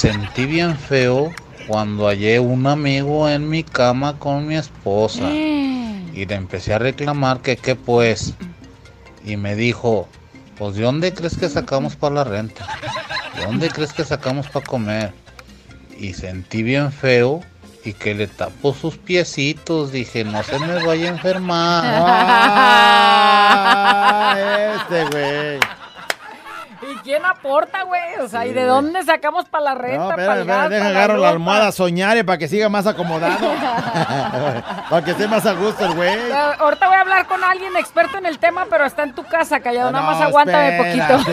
sentí bien feo cuando hallé un amigo en mi cama con mi esposa. Y le empecé a reclamar que qué pues. Y me dijo, pues ¿de dónde crees que sacamos para la renta? ¿De dónde crees que sacamos para comer? Y sentí bien feo y que le tapó sus piecitos. Dije, no se me vaya a enfermar. Ah, este güey. ¿Y quién aporta, güey? O sea, ¿y de dónde sacamos para la renta? No, espera, espera, deja agarro la ropa? almohada soñare para que siga más acomodado. para que esté más a gusto güey. Ahorita voy a hablar con alguien experto en el tema, pero está en tu casa, callado. Nada No, más aguántame poquito.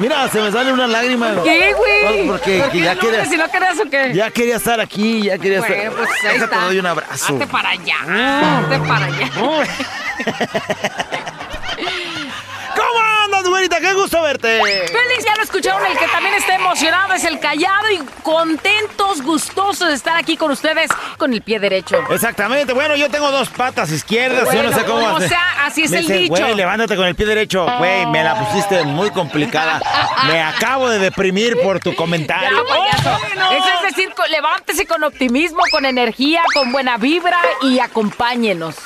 Mira, se me sale una lágrima. ¿Qué, güey? Porque ¿Por qué ya no, quería? Si no querías o qué. ya quería estar aquí, ya quería Bueno, estar. pues ahí Déjate, está. te doy un abrazo. Hazte para allá. Hazte para allá. ¡Qué gusto verte! Félix, ya lo escucharon, el que también está emocionado es el callado y contentos, gustosos de estar aquí con ustedes con el pie derecho. Exactamente. Bueno, yo tengo dos patas izquierdas. yo no Bueno, sé cómo hacer. sea, así es Me el dice, dicho. Güey, levántate con el pie derecho. Güey, me la pusiste muy complicada. Me acabo de deprimir por tu Ya, comentario. payaso. ¡Oh, bueno! Eso es decir, levántese con optimismo, con energía, con buena vibra y acompáñenos.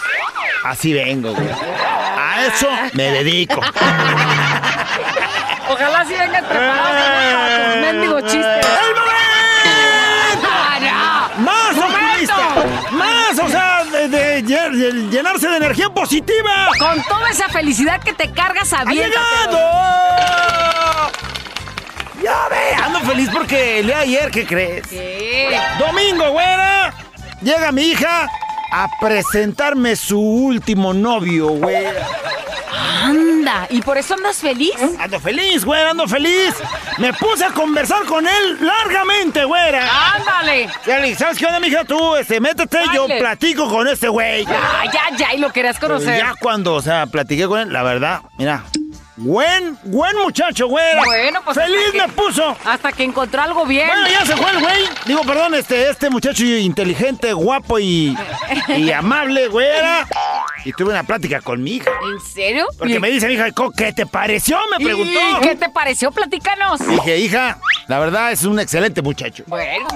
Así vengo, güey. A eso me dedico. Ojalá si vengas preparado para tus mendigos chistes. ¡El momento! ¡Ah, no! ¡Más optimista! ¡Más! O sea, de, de lle- de llenarse de energía positiva. Con toda esa felicidad que te cargas ¡Ha aviéntatelo. llegado! Ya ve, ando feliz porque el día de ayer, ¿qué crees? ¿Qué? Domingo, güera. Llega mi hija a presentarme su último novio, güey. Anda, ¿y por eso andas feliz? Ando feliz, güera, ando feliz. Me puse a conversar con él largamente, güera. ¡Ándale! ¿sabes qué onda, mija? Tú, este, métete, yo Dale. platico con este güey. Ya, ya, ya, y lo querías Pero conocer. ya cuando, o sea, platiqué con él, la verdad, mira, buen, buen muchacho, güera. Bueno, pues, Feliz que- me puso. Hasta que encontró algo bien. Bueno, ya se fue el güey. Digo, perdón, este, este muchacho inteligente, guapo y, y amable, güera. Y tuve una plática con mi hija. ¿En serio? Porque ¿Y- me dice mi hija, "Co, ¿qué te pareció? Me ¿Y preguntó. qué te pareció? Platícanos. Dije, hija, la verdad es un excelente muchacho. Bueno,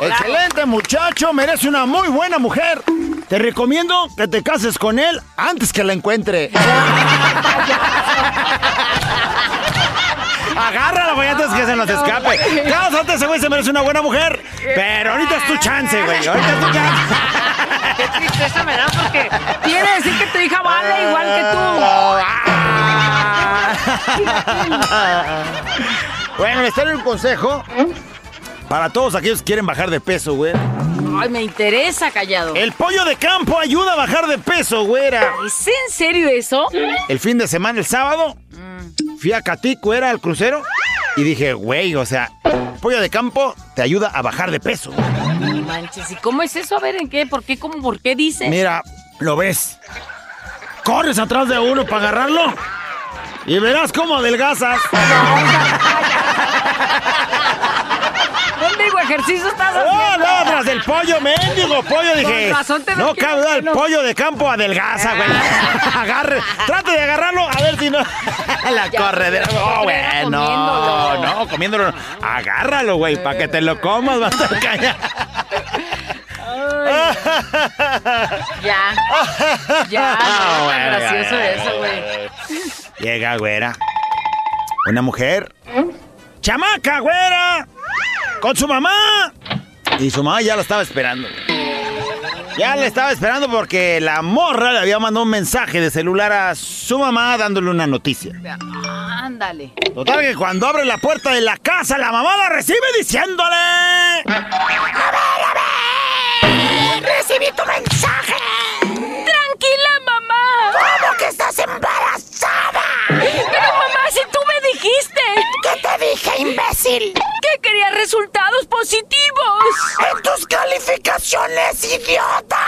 Excelente muchacho, merece una muy buena mujer. Te recomiendo que te cases con él antes que la encuentre. Agárrala, güey, antes que se nos escape. Cásate, ese güey se merece una buena mujer. Pero ahorita es tu chance, güey. Ahorita es tu chance. qué tristeza me da porque quiere decir que tu hija vale igual que bueno, les traigo un consejo para todos aquellos que quieren bajar de peso, güey. Ay, me interesa, callado. El pollo de campo ayuda a bajar de peso, güera. ¿Es en serio eso? El fin de semana, el sábado, fui a Catico, era al crucero, y dije, güey, o sea, pollo de campo te ayuda a bajar de peso. No manches, ¿y cómo es eso? A ver, ¿en qué? ¿Por qué? ¿Cómo? ¿Por qué dices? Mira, lo ves. Corres atrás de uno para agarrarlo y verás cómo adelgazas. Ejercicio estás ¡Oh, haciendo? no! Tras del pollo, mendigo pollo, dije. Con razón te no cabe el no. pollo de campo adelgaza, güey. Agarre, trate de agarrarlo, a ver si no. La Ya, corredera. pero No, siempre era güey, no, comiéndolo. no, comiéndolo. no. Agárralo, güey, para que te lo comas, va a estar callado. Ya. Ya. Ah, no, gracioso eso, güey. Llega, güera. Una mujer. ¡Chamaca, güera! Con su mamá. Y su mamá ya la estaba esperando. Ya la estaba esperando porque la morra le había mandado un mensaje de celular a su mamá dándole una noticia. Ándale. Total que cuando abre la puerta de la casa, la mamá la recibe diciéndole... ¡Recibí tu mensaje! Dije, imbécil? ¿Qué quería resultados positivos? ¡En tus calificaciones, idiota!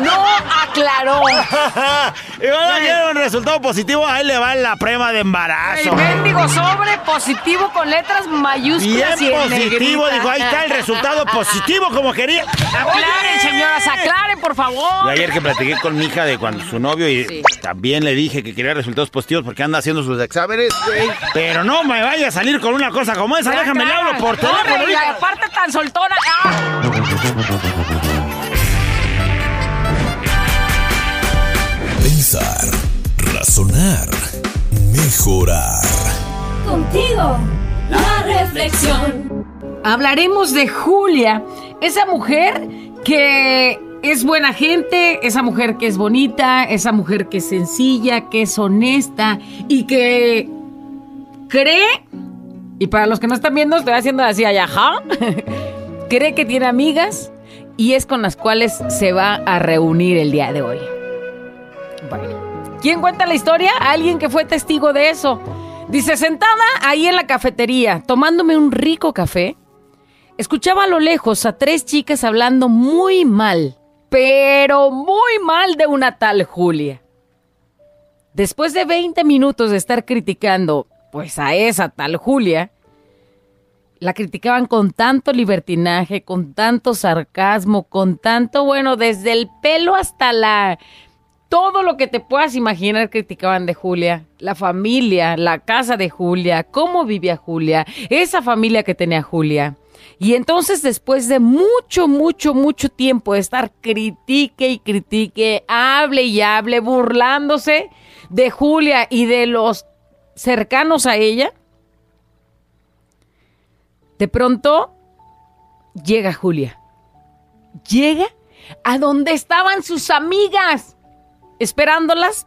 No aclaró. y quiere un resultado positivo, ahí le va la prueba de El embarazo. mendigo sobre positivo con letras mayúsculas Bien y positivo, dijo, ahí está el resultado positivo como quería. Aclaren, señoras, aclaren, por Y favor. ayer que platiqué con mi hija de cuando su novio y Sí. también le dije que quería resultados positivos porque anda haciendo sus exámenes. Pero no me vaya a salir con una cosa como esa, déjame le hablo por teléfono. y la ahorita. parte tan soltona. ¡Ah! Razonar, mejorar. Contigo, la reflexión. Hablaremos de Julia, esa mujer que es buena gente, esa mujer que es bonita, esa mujer que es sencilla, que es honesta y que cree, y para los que no están viendo, estoy haciendo así allá, ajá, cree que tiene amigas y es con las cuales se va a reunir el día de hoy. Bueno, ¿quién cuenta la historia? Alguien que fue testigo de eso. Dice, sentada ahí en la cafetería, tomándome un rico café, escuchaba a lo lejos a tres chicas hablando muy mal, pero muy mal de una tal Julia. Después de 20 minutos de estar criticando, pues a esa tal Julia, la criticaban con tanto libertinaje, con tanto sarcasmo, con tanto, bueno, desde el pelo hasta la... Todo lo que te puedas imaginar criticaban de Julia. La familia, la casa de Julia, cómo vivía Julia, esa familia que tenía Julia. Y entonces después de mucho, mucho, mucho tiempo de estar critique y critique, hable y hable, burlándose de Julia y de los cercanos a ella, de pronto llega Julia. Llega a donde estaban sus amigas, esperándolas,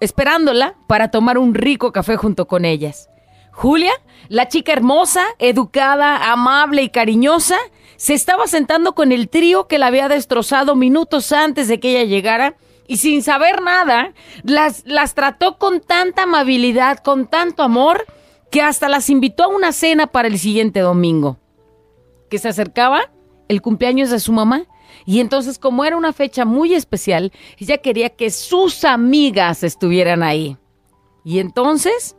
esperándola para tomar un rico café junto con ellas. Julia, la chica hermosa, educada, amable y cariñosa, se estaba sentando con el trío que la había destrozado minutos antes de que ella llegara y sin saber nada, las, las trató con tanta amabilidad, con tanto amor, que hasta las invitó a una cena para el siguiente domingo. Que se acercaba el cumpleaños de su mamá. Y entonces, como era una fecha muy especial, ella quería que sus amigas estuvieran ahí. Y entonces,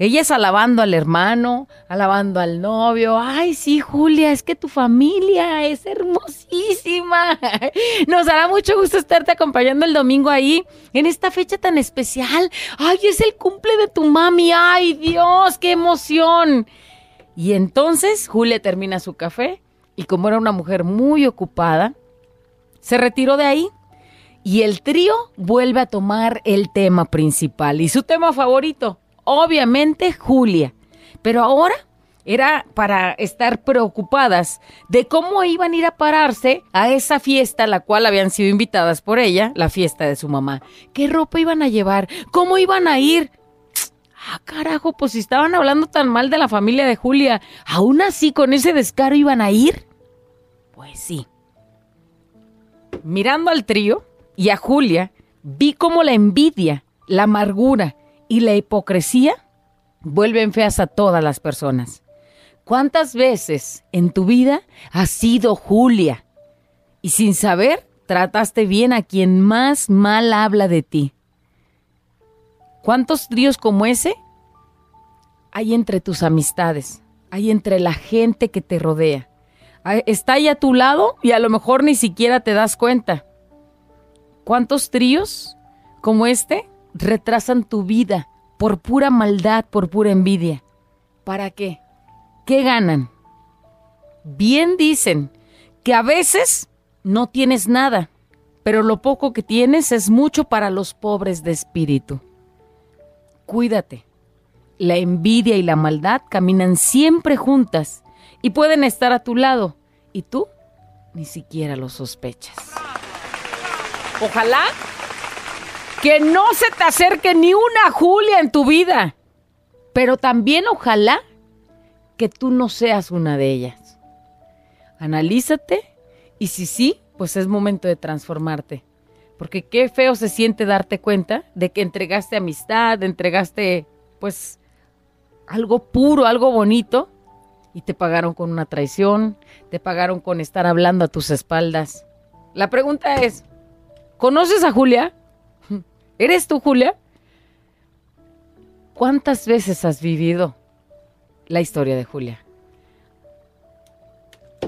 ellas alabando al hermano, alabando al novio. Ay, sí, Julia, es que tu familia es hermosísima. Nos dará mucho gusto estarte acompañando el domingo ahí, en esta fecha tan especial. Ay, es el cumple de tu mami. Ay, Dios, qué emoción. Y entonces Julia termina su café y como era una mujer muy ocupada, se retiró de ahí y el trío vuelve a tomar el tema principal y su tema favorito, obviamente Julia. Pero ahora era para estar preocupadas de cómo iban a ir a pararse a esa fiesta a la cual habían sido invitadas por ella, la fiesta de su mamá. ¿Qué ropa iban a llevar? ¿Cómo iban a ir? Ah, carajo, pues si estaban hablando tan mal de la familia de Julia, ¿aún así con ese descaro iban a ir? Pues sí. Mirando al trío y a Julia, vi cómo la envidia, la amargura y la hipocresía vuelven feas a todas las personas. ¿Cuántas veces en tu vida has sido Julia y sin saber trataste bien a quien más mal habla de ti? ¿Cuántos tríos como ese hay entre tus amistades? Hay entre la gente que te rodea. Hay- Está ahí a tu lado y a lo mejor ni siquiera te das cuenta. ¿Cuántos tríos como este retrasan tu vida por pura maldad, por pura envidia? ¿Para qué? ¿Qué ganan? Bien dicen que a veces no tienes nada, pero lo poco que tienes es mucho para los pobres de espíritu. Cuídate. La envidia y la maldad caminan siempre juntas y pueden estar a tu lado y tú ni siquiera lo sospechas. Ojalá que no se te acerque ni una Julia en tu vida, pero también ojalá que tú no seas una de ellas. Analízate y si sí, pues es momento de transformarte. Porque qué feo se siente darte cuenta de que entregaste amistad, entregaste pues, algo puro, algo bonito, y te pagaron con una traición, te pagaron con estar hablando a tus espaldas. La pregunta es, ¿conoces a Julia? ¿Eres tú, Julia? ¿Cuántas veces has vivido la historia de Julia?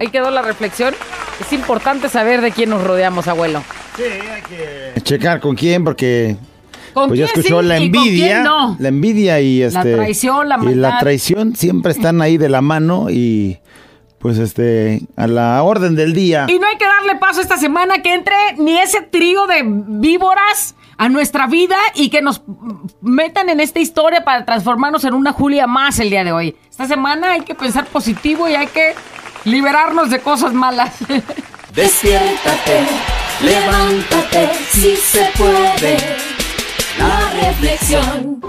Ahí quedó la reflexión. Es importante saber de quién nos rodeamos, abuelo. Checar con quién, porque ¿Con pues ya escuchó sí la envidia. no? La envidia y este. traición, la Y la traición siempre están ahí de la mano y pues este, a la orden del día. Y no hay que darle paso esta semana que entre ni ese trío de víboras a nuestra vida y que nos metan en esta historia para transformarnos en una Julia más el día de hoy. Esta semana hay que pensar positivo y hay que liberarnos de cosas malas. Despiértate, levántate, si se puede. La reflexión.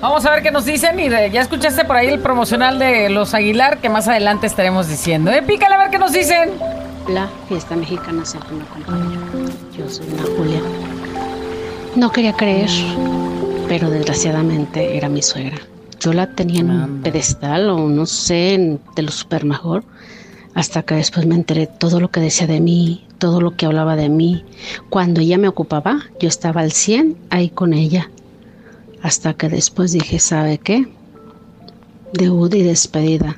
Vamos a ver qué nos dicen y de- ya escuchaste por ahí el promocional de los Aguilar que más adelante estaremos diciendo. Eh, pícale a ver qué nos dicen. La fiesta mexicana siempre me acompaña. Yo soy una Julia. No quería creer, pero desgraciadamente era mi suegra. Yo la tenía en un pedestal o no sé, en- de lo super mejor, hasta que después me enteré todo lo que decía de mí, todo lo que hablaba de mí. Cuando ella me ocupaba, yo estaba al 100 ahí con ella. Hasta que después dije, ¿sabe qué? Debut y despedida.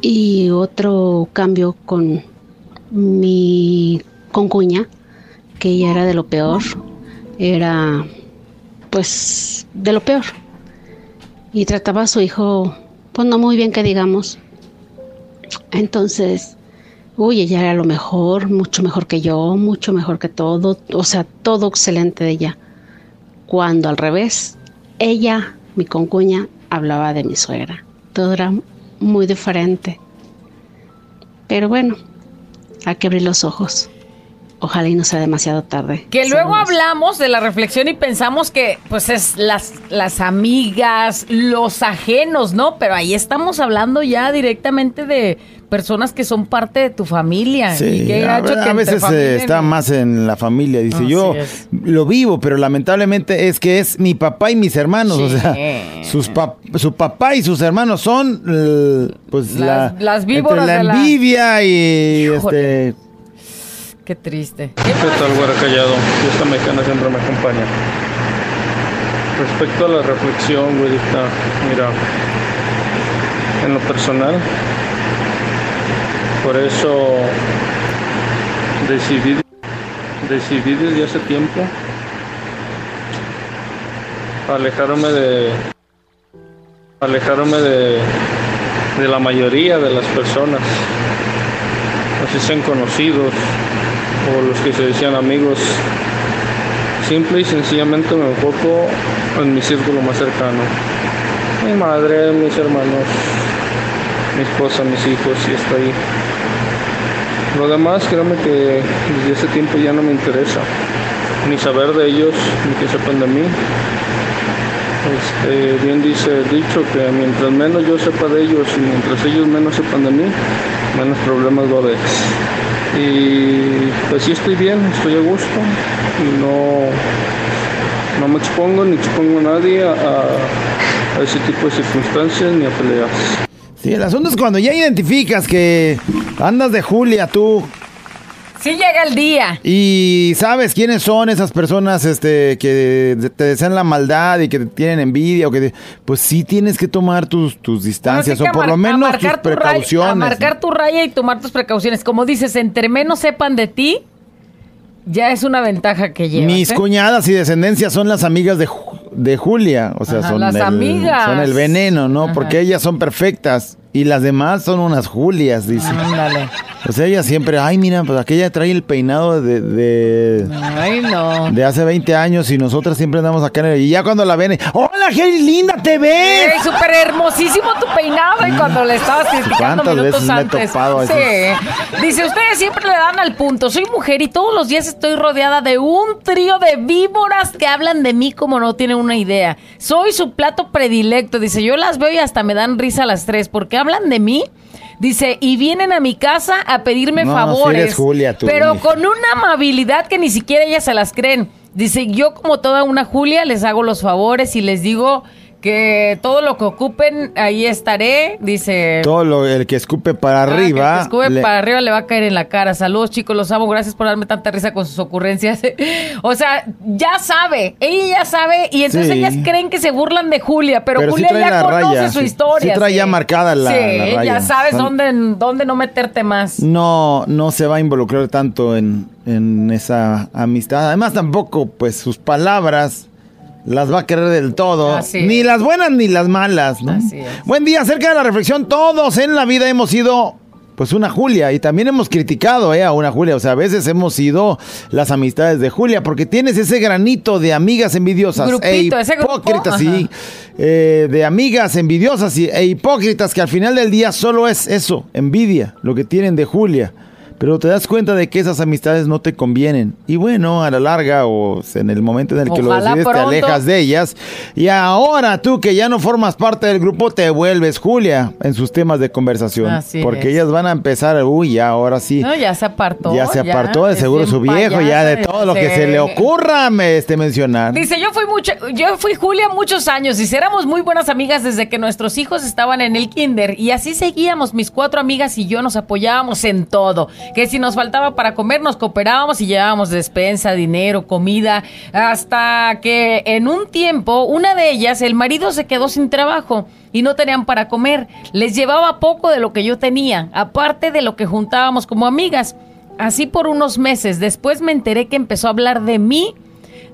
Y otro cambio con mi concuña, que ella era de lo peor, era pues de lo peor. Y trataba a su hijo, pues no muy bien que digamos. Entonces, uy, ella era lo mejor, mucho mejor que yo, mucho mejor que todo, o sea, todo excelente de ella. Cuando al revés, ella, mi concuña, hablaba de mi suegra. Todo era muy diferente. Pero bueno, hay que abrir los ojos. Ojalá y no sea demasiado tarde. Que luego Saludos. hablamos de la reflexión y pensamos que pues es las, las amigas, los ajenos, ¿no? Pero ahí estamos hablando ya directamente de personas que son parte de tu familia. y Sí, qué a, que veces eh, familia está más en la familia. Dice, Así yo es. lo vivo, pero lamentablemente es que es mi papá y mis hermanos. O sea, sus pap- su papá y sus hermanos son, pues, Las- la, las víboras entre de la- envidia y Híjole. este. Qué triste. ¿Qué tal, güera callado? Esta mexicana siempre me acompaña. Respecto a la reflexión, güerita, mira, en lo personal, por eso decidí, decidí desde hace tiempo alejarme de, alejarme de, de la mayoría de las personas, así sean conocidos o los que se decían amigos. Simple y sencillamente me enfoco en mi círculo más cercano. Mi madre, mis hermanos, mi esposa, mis hijos y hasta ahí. Lo demás, créanme que desde ese tiempo ya no me interesa. Ni saber de ellos, ni que sepan de mí. Este, bien dice el dicho que mientras menos yo sepa de ellos y mientras ellos menos sepan de mí, menos problemas va. Y pues sí estoy bien, estoy a gusto no, no me expongo ni expongo a nadie a, a ese tipo de circunstancias ni a peleas. Sí, el asunto es cuando ya identificas que andas de Julia tú Sí llega el día. y sabes quiénes son esas personas este, que te desean la maldad y que te tienen envidia o que te- pues sí tienes que tomar tus, tus distancias o por lo menos tus raya- precauciones. a marcar tu raya y tomar tus precauciones. Como dices, entre menos sepan de ti, ya es una ventaja que llevas. Mis ¿eh? cuñadas y descendencia son las amigas de, de Julia, o sea, Ajá, son, las el, amigas. son el veneno, ¿no? Ajá. Porque ellas son perfectas y las demás son unas Julias, dice. Ándale. O sea, ella siempre, ay, mira, pues aquella trae el peinado de, de, Ay, no. de hace 20 años y nosotras siempre andamos acá en el... Y ya cuando la ven, hola, qué linda te ves. Ey, súper hermosísimo tu peinado y cuando le estabas criticando ¿Cuántas minutos veces me he topado sí. Dice, ustedes siempre le dan al punto. Soy mujer y todos los días estoy rodeada de un trío de víboras que hablan de mí como no tienen una idea. Soy su plato predilecto. Dice, yo las veo y hasta me dan risa a las tres porque hablan de mí. Dice, y vienen a mi casa a pedirme No, sí favores. eres Julia, tú, pero con una amabilidad que ni siquiera ellas se las creen. Dice, yo como toda una Julia les hago los favores y les digo que todo lo que ocupen, ahí estaré. Dice... Todo lo, el que escupe para Ah, que el arriba. que escupe le- para arriba le va a caer en la cara. Saludos, chicos, los amo. Gracias por darme tanta risa con sus ocurrencias. o sea, ya sabe, ella ya sabe, y entonces Sí. ellas creen que se burlan de Julia, pero, Julia ya conoce raya, su sí- historia. sí trae ya marcada la- Sí, la raya. ya sabes dónde, dónde no meterte más. no, no se va a involucrar tanto en, en esa amistad. Además, tampoco, pues, sus palabras las va a querer del todo. Así es. Ni las buenas ni las malas, ¿no? Así es. Buen día, acerca de la reflexión. Todos en la vida hemos sido, pues, una Julia. Y también hemos criticado, ¿eh? A una Julia. O sea, a veces hemos sido las amistades de Julia. Porque tienes ese granito de amigas envidiosas. Grupito, e hipócritas, sí. eh, de amigas envidiosas y- e hipócritas que al final del día solo es eso, envidia, lo que tienen de Julia. Pero te das cuenta de que esas amistades no te convienen. Y bueno, a la larga o en el momento en el que lo decides pronto. te alejas de ellas. Y ahora tú que ya no formas parte del grupo te vuelves Julia en sus temas de conversación. Así porque es. ellas van a empezar, uy, ya ahora sí. No, ya se apartó. ya se apartó de seguro su viejo, ya de todo lo que se le ocurra me, este, mencionar. Dice, yo fui mucho, yo fui Julia muchos años y éramos muy buenas amigas desde que nuestros hijos estaban en el kinder y así seguíamos, mis cuatro amigas y yo nos apoyábamos en todo, que si nos faltaba para comer nos cooperábamos y llevábamos despensa, dinero, comida, hasta que en un tiempo una de ellas, el marido se quedó sin trabajo y no tenían para comer, les llevaba poco de lo que yo tenía, aparte de lo que juntábamos como amigas. Así por unos meses, después me enteré que empezó a hablar de mí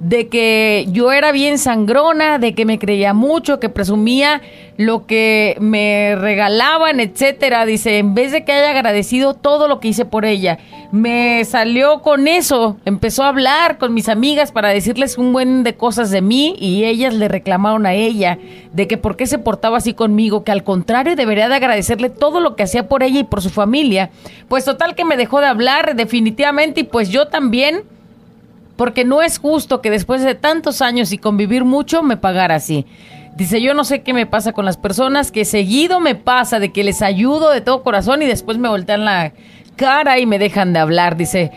de que yo era bien sangrona, de que me creía mucho, que presumía lo que me regalaban, etcétera. Dice, en vez de que haya agradecido todo lo que hice por ella, me salió con eso, empezó a hablar con mis amigas para decirles un buen de cosas de mí y ellas le reclamaron a ella de que por qué se portaba así conmigo, que al contrario debería de agradecerle todo lo que hacía por ella y por su familia. Pues total que me dejó de hablar definitivamente y pues yo también porque no es justo que después de tantos años y convivir mucho me pagara así. Dice, yo no sé qué me pasa con las personas, que seguido me pasa de que les ayudo de todo corazón y después me voltean la cara y me dejan de hablar. Dice,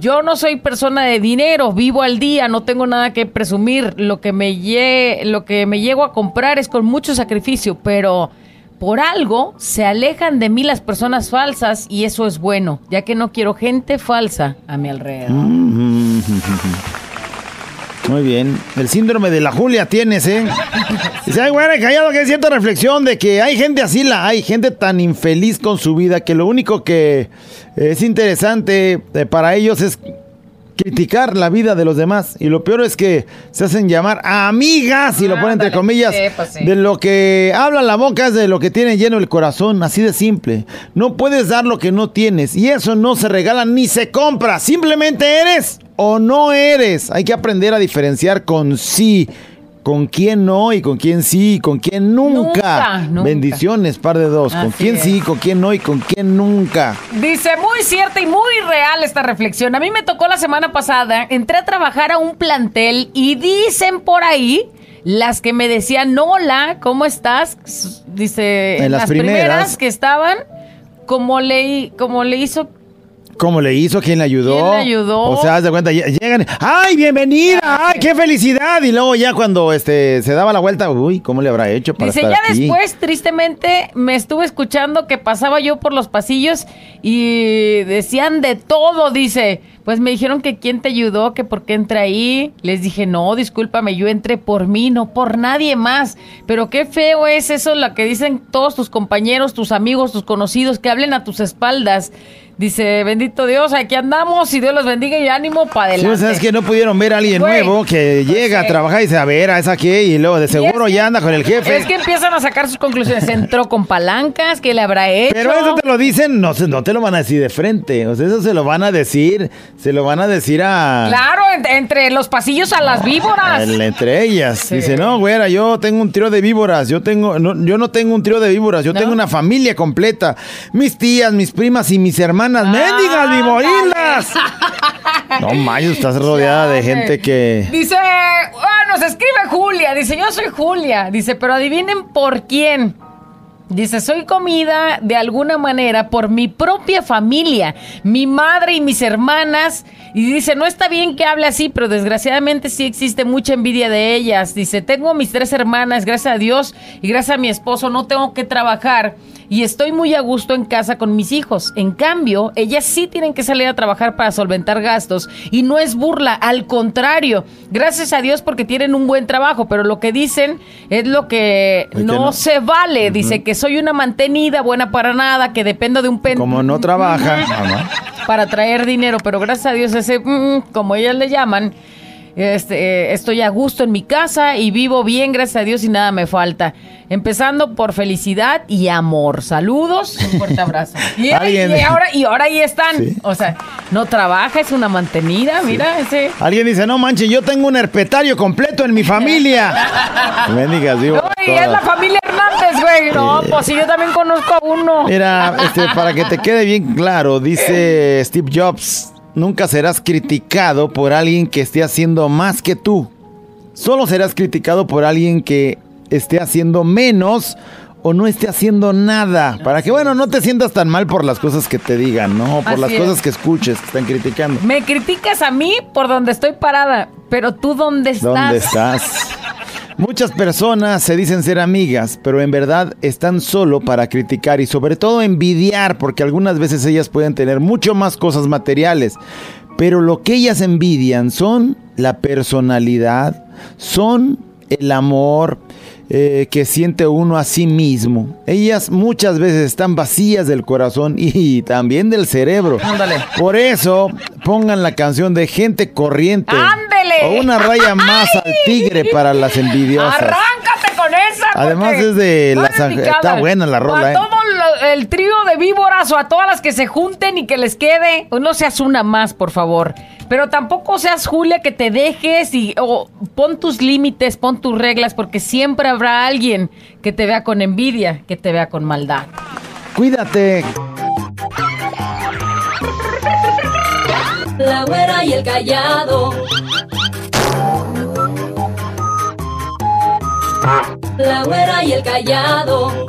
yo no soy persona de dinero, vivo al día, no tengo nada que presumir. Lo que me, lle- lo que me llego a comprar es con mucho sacrificio, pero por algo se alejan de mí las personas falsas y eso es bueno, ya que no quiero gente falsa a mi alrededor. Mm. Muy bien. El síndrome de la Julia tienes, ¿eh? Dice, ay, güey, callado que hay cierta reflexión de que hay gente así, la hay, gente tan infeliz con su vida que lo único que es interesante eh, para ellos es criticar la vida de los demás. Y lo peor es que se hacen llamar amigas, y lo ponen entre comillas, sí, pues sí. de lo que habla la boca es de lo que tiene lleno el corazón, así de simple. No puedes dar lo que no tienes y eso no se regala ni se compra, simplemente eres o no eres. Hay que aprender a diferenciar con sí, con quién no y con quién sí y con quién nunca. Nunca, nunca. Bendiciones, par de dos. con quién es. sí, con quién no y con quién nunca. Dice, muy cierta y muy real esta reflexión. A mí me tocó la semana pasada, entré a trabajar a un plantel y dicen por ahí, las que me decían, hola, ¿cómo estás? Dice, En las primeras. que estaban, como le, como le hizo... ¿Cómo le hizo? ¿Quién le ayudó? ¿Quién le ayudó? O sea, haz de cuenta, lle- llegan, ¡ay, bienvenida! ¡Ay, qué felicidad! Y luego ya cuando este se daba la vuelta, uy, ¿cómo le habrá hecho para Dice, estar ya aquí? después, tristemente, me estuve escuchando que pasaba yo por los pasillos y decían de todo, dice. Pues me dijeron que quién te ayudó, que por qué entré ahí. Les dije, no, discúlpame, yo entré por mí, no por nadie más. Pero qué feo es eso, lo que dicen todos tus compañeros, tus amigos, tus conocidos, que hablen a tus espaldas. Dice, bendito Dios, aquí andamos y Dios los bendiga y ánimo para Sí, adelante. o sea, es que no pudieron ver a alguien Güey, nuevo que pues llega a sí. trabajar y dice, a ver, a esa qué, y luego de seguro es ya que- anda con el jefe. Es que empiezan a sacar sus conclusiones. Entró con palancas, ¿qué le habrá hecho? Pero eso te lo dicen, no, se- no te lo van a decir de frente. O sea, eso se lo van a decir, se lo van a decir a... Claro, en- entre los pasillos a las víboras. el- entre ellas. Sí. Dice, no, güera, yo tengo un trío de víboras. Yo tengo, no, yo no tengo un trío de víboras, yo ¿No? tengo una familia completa. Mis tías, mis primas y mis hermanas. ¡Mendigas, Ándale. viborilas! No, Mayo, estás rodeada de gente que. Dice, ah, nos escribe Julia. Dice, yo soy Julia. Dice, pero adivinen por quién. Dice, soy comida de alguna manera por mi propia familia, mi madre y mis hermanas. Y dice, no está bien que hable así, pero desgraciadamente sí existe mucha envidia de ellas. Dice, tengo mis tres hermanas, gracias a Dios y gracias a mi esposo, no tengo que trabajar y estoy muy a gusto en casa con mis hijos. En cambio, ellas sí tienen que salir a trabajar para solventar gastos y no es burla, al contrario, gracias a Dios porque tienen un buen trabajo, pero lo que dicen es lo que que no, se vale. Dice que soy una mantenida, buena para nada, que dependo de un pen Como no trabaja, mamá. para traer dinero, pero gracias a Dios ese, mm, como ellas le llaman, este, eh, estoy a gusto en mi casa y vivo bien, gracias a Dios y nada me falta. Empezando por felicidad y amor. Saludos, un fuerte abrazo. Y, Alguien- y ahora, y ahora ahí están. Sí. O sea, no trabaja, es una mantenida, mira ese. Alguien dice, no manches, yo tengo un herpetario completo en mi familia. Me digas, digo. No, y es la familia Hernández, güey. No, pues si yo también conozco a uno. Mira, este, para que te quede bien claro, dice Steve Jobs, nunca serás criticado por alguien que esté haciendo más que tú. Solo serás criticado por alguien que esté haciendo menos o no esté haciendo nada. Para que, bueno, no te sientas tan mal por las cosas que te digan, ¿no? Por Así las es. cosas que escuches, que están criticando. Me criticas a mí por donde estoy parada, pero tú dónde estás. ¿Dónde estás? Muchas personas se dicen ser amigas, pero en verdad están solo para criticar y sobre todo envidiar, porque algunas veces ellas pueden tener mucho más cosas materiales. Pero lo que ellas envidian son la personalidad, son el amor eh, que siente uno a sí mismo. Ellas muchas veces están vacías del corazón y también del cerebro. Ándale. Por eso pongan la canción de gente corriente. ¡Ándele! O una raya más al tigre para las envidiosas. Arráncate con esa. Además es de picada. está buena la rola, ¿eh? El trío de víboras o a todas las que se junten y que les quede, no seas una más, por favor. Pero tampoco seas Julia que te dejes y o pon tus límites, pon tus reglas, porque siempre habrá alguien que te vea con envidia, que te vea con maldad. Cuídate. La güera y el callado. La güera y el callado.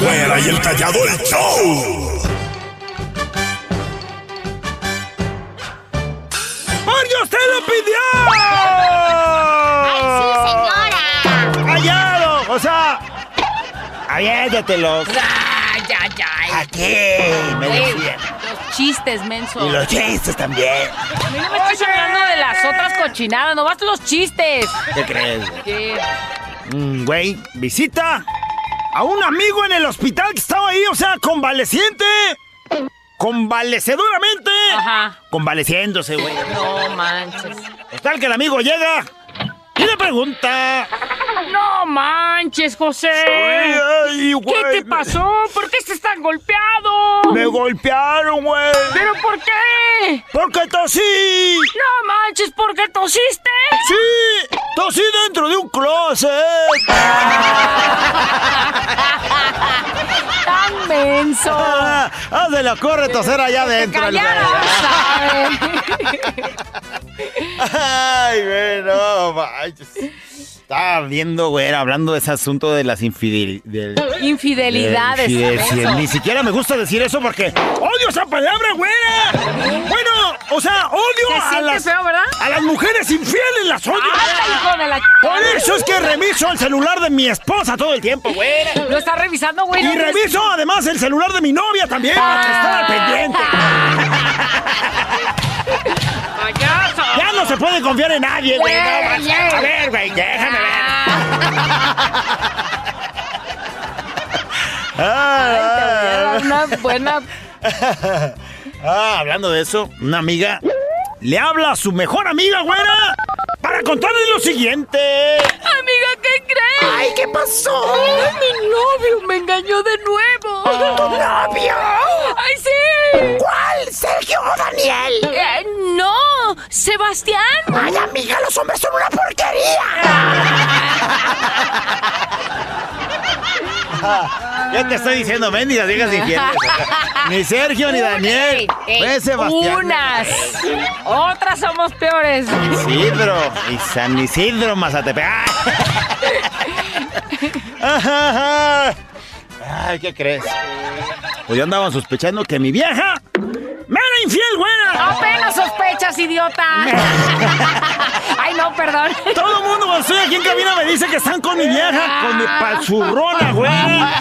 Güera y el callado el show. ¡Porque usted lo pidió! ¡Ay, sí, señora! ¡Callado! O sea, aviéntatelos. Ay, ay, ay. Aquí, me Güey, decían. Los chistes, menso. Y los chistes también. A mí no me estás hablando de las otras cochinadas, nomás los chistes. ¿Qué crees? Sí. Mm, Güey, visita a un amigo en el hospital que estaba ahí, o sea, convaleciente. Convalecedoramente. Ajá. Convaleciéndose, güey. No manches. Tal que el amigo llega y le pregunta. No manches, José. Ay, güey, ¿Qué te pasó? ¿Por qué estás tan golpeado? Me golpearon, güey. ¿Pero por qué? Porque tosí. No manches, ¿por qué tosiste? Sí, tosí dentro de un closet. Tan menso. Ah, ah, se le ocurre toser allá adentro. Ay, güey, no manches. ないです。Estaba viendo, güey, hablando de ese asunto de las infidelidades. Infidelidades. menso. Ni siquiera me gusta decir eso porque odio esa palabra, güera. Bueno, o sea, odio Se a las, feo, ¿verdad? a las mujeres infieles, las odio. ¡Anda, hijo de la Por eso es que reviso el celular de mi esposa todo el tiempo, güera. Lo está revisando, güey. Y reviso además el celular de mi novia también para estar al pendiente. ¡Payaso! Ya no se puede confiar en nadie, güey. no, Güey, güey. a ver, güey, déjame. Ay, te voy a dar una buena... Ah, hablando de eso, una amiga le habla a su mejor amiga, güera, para contarle lo siguiente. Amiga, ¿qué crees? Ay, ¿qué pasó? Mi novio me engañó de nuevo. ¿Novio? ¡Ay, sí! ¿Cuál? ¿Sergio o Daniel? Eh, no, Sebastián. Ay, amiga, los hombres son una porquería. Yo te estoy diciendo, mendigas viejas infieles. Ni Sergio ni Daniel. Ey, Sebastián. Unas. Otras somos peores. Isidro. Y San Isidro, Mazatepec. Ay, ¿qué crees? Pues yo andaban sospechando que mi vieja me era infiel, güera. Sospechas, idiota. Ay, no, perdón. Todo el mundo cuando estoy aquí en cabina me dice que están con mi vieja, con mi pachurrona, güera.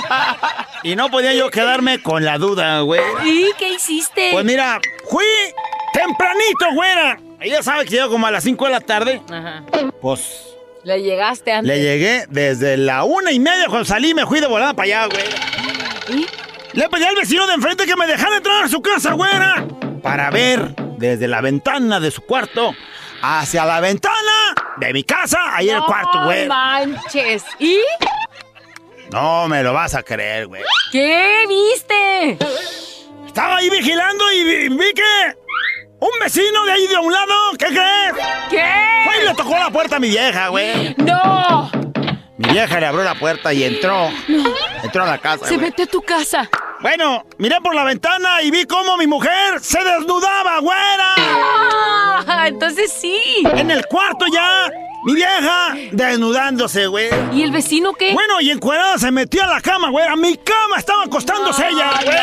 Y no podía yo quedarme con la duda, güey. ¿Y qué hiciste? Pues mira, fui tempranito, güera. Ella sabe que llego como a las 5 de la tarde. Ajá. Pues Le llegaste antes. le llegué desde la una y media cuando salí me fui de volada para allá, güey. ¿Y? Le pedí al vecino de enfrente que me dejara entrar a su casa, güera. Para ver desde la ventana de su cuarto hacia la ventana de mi casa, ahí en el cuarto, güey. No manches. ¿Y No me lo vas a creer, güey. qué viste? Estaba ahí vigilando y vi, vi que un vecino de ahí de un lado, ¿qué crees? ¿Qué? Fue y le tocó la puerta a mi vieja, güey. No. Mi vieja le abrió la puerta y entró. Entró a la casa, Se güey. metió a tu casa. Bueno, miré por la ventana y vi cómo mi mujer se desnudaba, güera. Ah, entonces sí. En el cuarto ya, mi vieja desnudándose, güey. ¿Y el vecino qué? Bueno, y encuerada se metió a la cama, güey. A mi cama estaba acostándose ella, güey.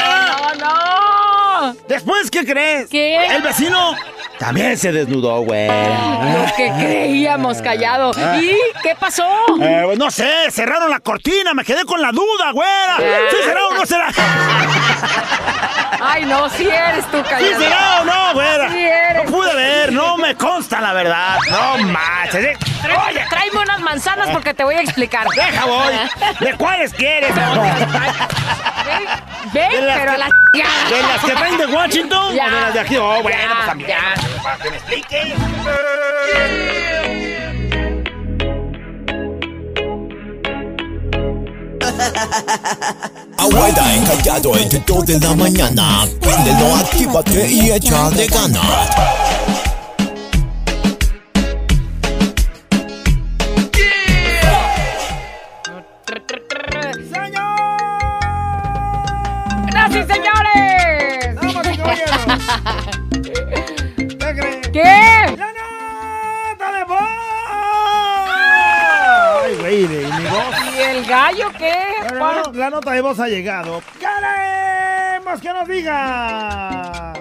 No, no. Después, ¿qué crees? ¿Qué? El vecino también se desnudó, güey. Lo que creíamos, callado. ¿Y qué pasó? Eh, pues no sé, cerraron la cortina, me quedé con la duda, güera. ¿Sí será o no será? Ay, no, si eres tú, ¿Sí callado. será o no, güera? Sí eres. No pude ver, no me consta la verdad. No manches. ¿eh? Oye, tráeme unas manzanas porque te voy a explicar. Deja, voy. ¿De cuáles quieres? Ven, ven, De las pero que- la ¿De las que traen de Washington Ya. o de las de aquí? Oh, bueno, Ya, pues también. ya. Para que me explique. Abuela encallado entre 2 de la mañana. Préndelo, actívate y échale ganas. El gallo qué? Bueno, la, nota de voz ha llegado. ¡Queremos que nos diga!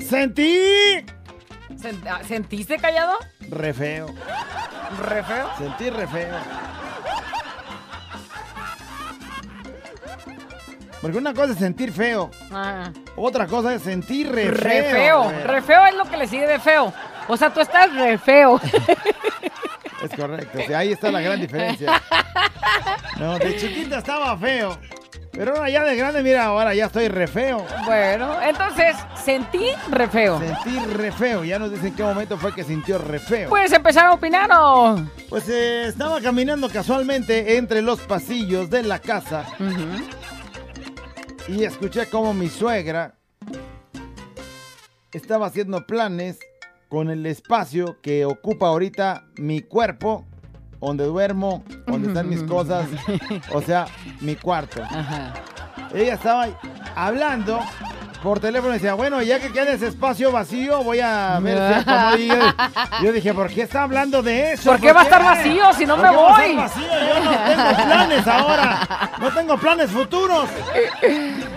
Sentí Sent- ah, ¿Sentiste callado? re feo. ¿Re feo? Sentí re feo. Porque una cosa es sentir feo, Ah. otra cosa es sentir re, Re feo. Re feo es lo que le sigue de feo. O sea, tú estás re feo. Es correcto, ahí está la gran diferencia. No, de chiquita estaba feo. Pero ahora ya de grande, mira, ahora ya estoy re feo. bueno, entonces, sentí re feo. Sentí re feo. Ya nos dicen qué momento fue que sintió re feo. ¿Puedes empezar a opinar o...? Pues eh, estaba caminando casualmente entre los pasillos de la casa y escuché como mi suegra estaba haciendo planes con el espacio que ocupa ahorita mi cuerpo, donde duermo, donde están mis cosas, o sea, mi cuarto. Ajá. Ella estaba hablando por teléfono y decía, bueno, ya que queda ese espacio vacío, voy a ver si acomodo". Y yo, yo dije, ¿por qué está hablando de eso? ¿Por qué va a estar vacío si no ¿Por me qué va a estar voy? vacío? Yo no tengo planes ahora. No tengo planes futuros.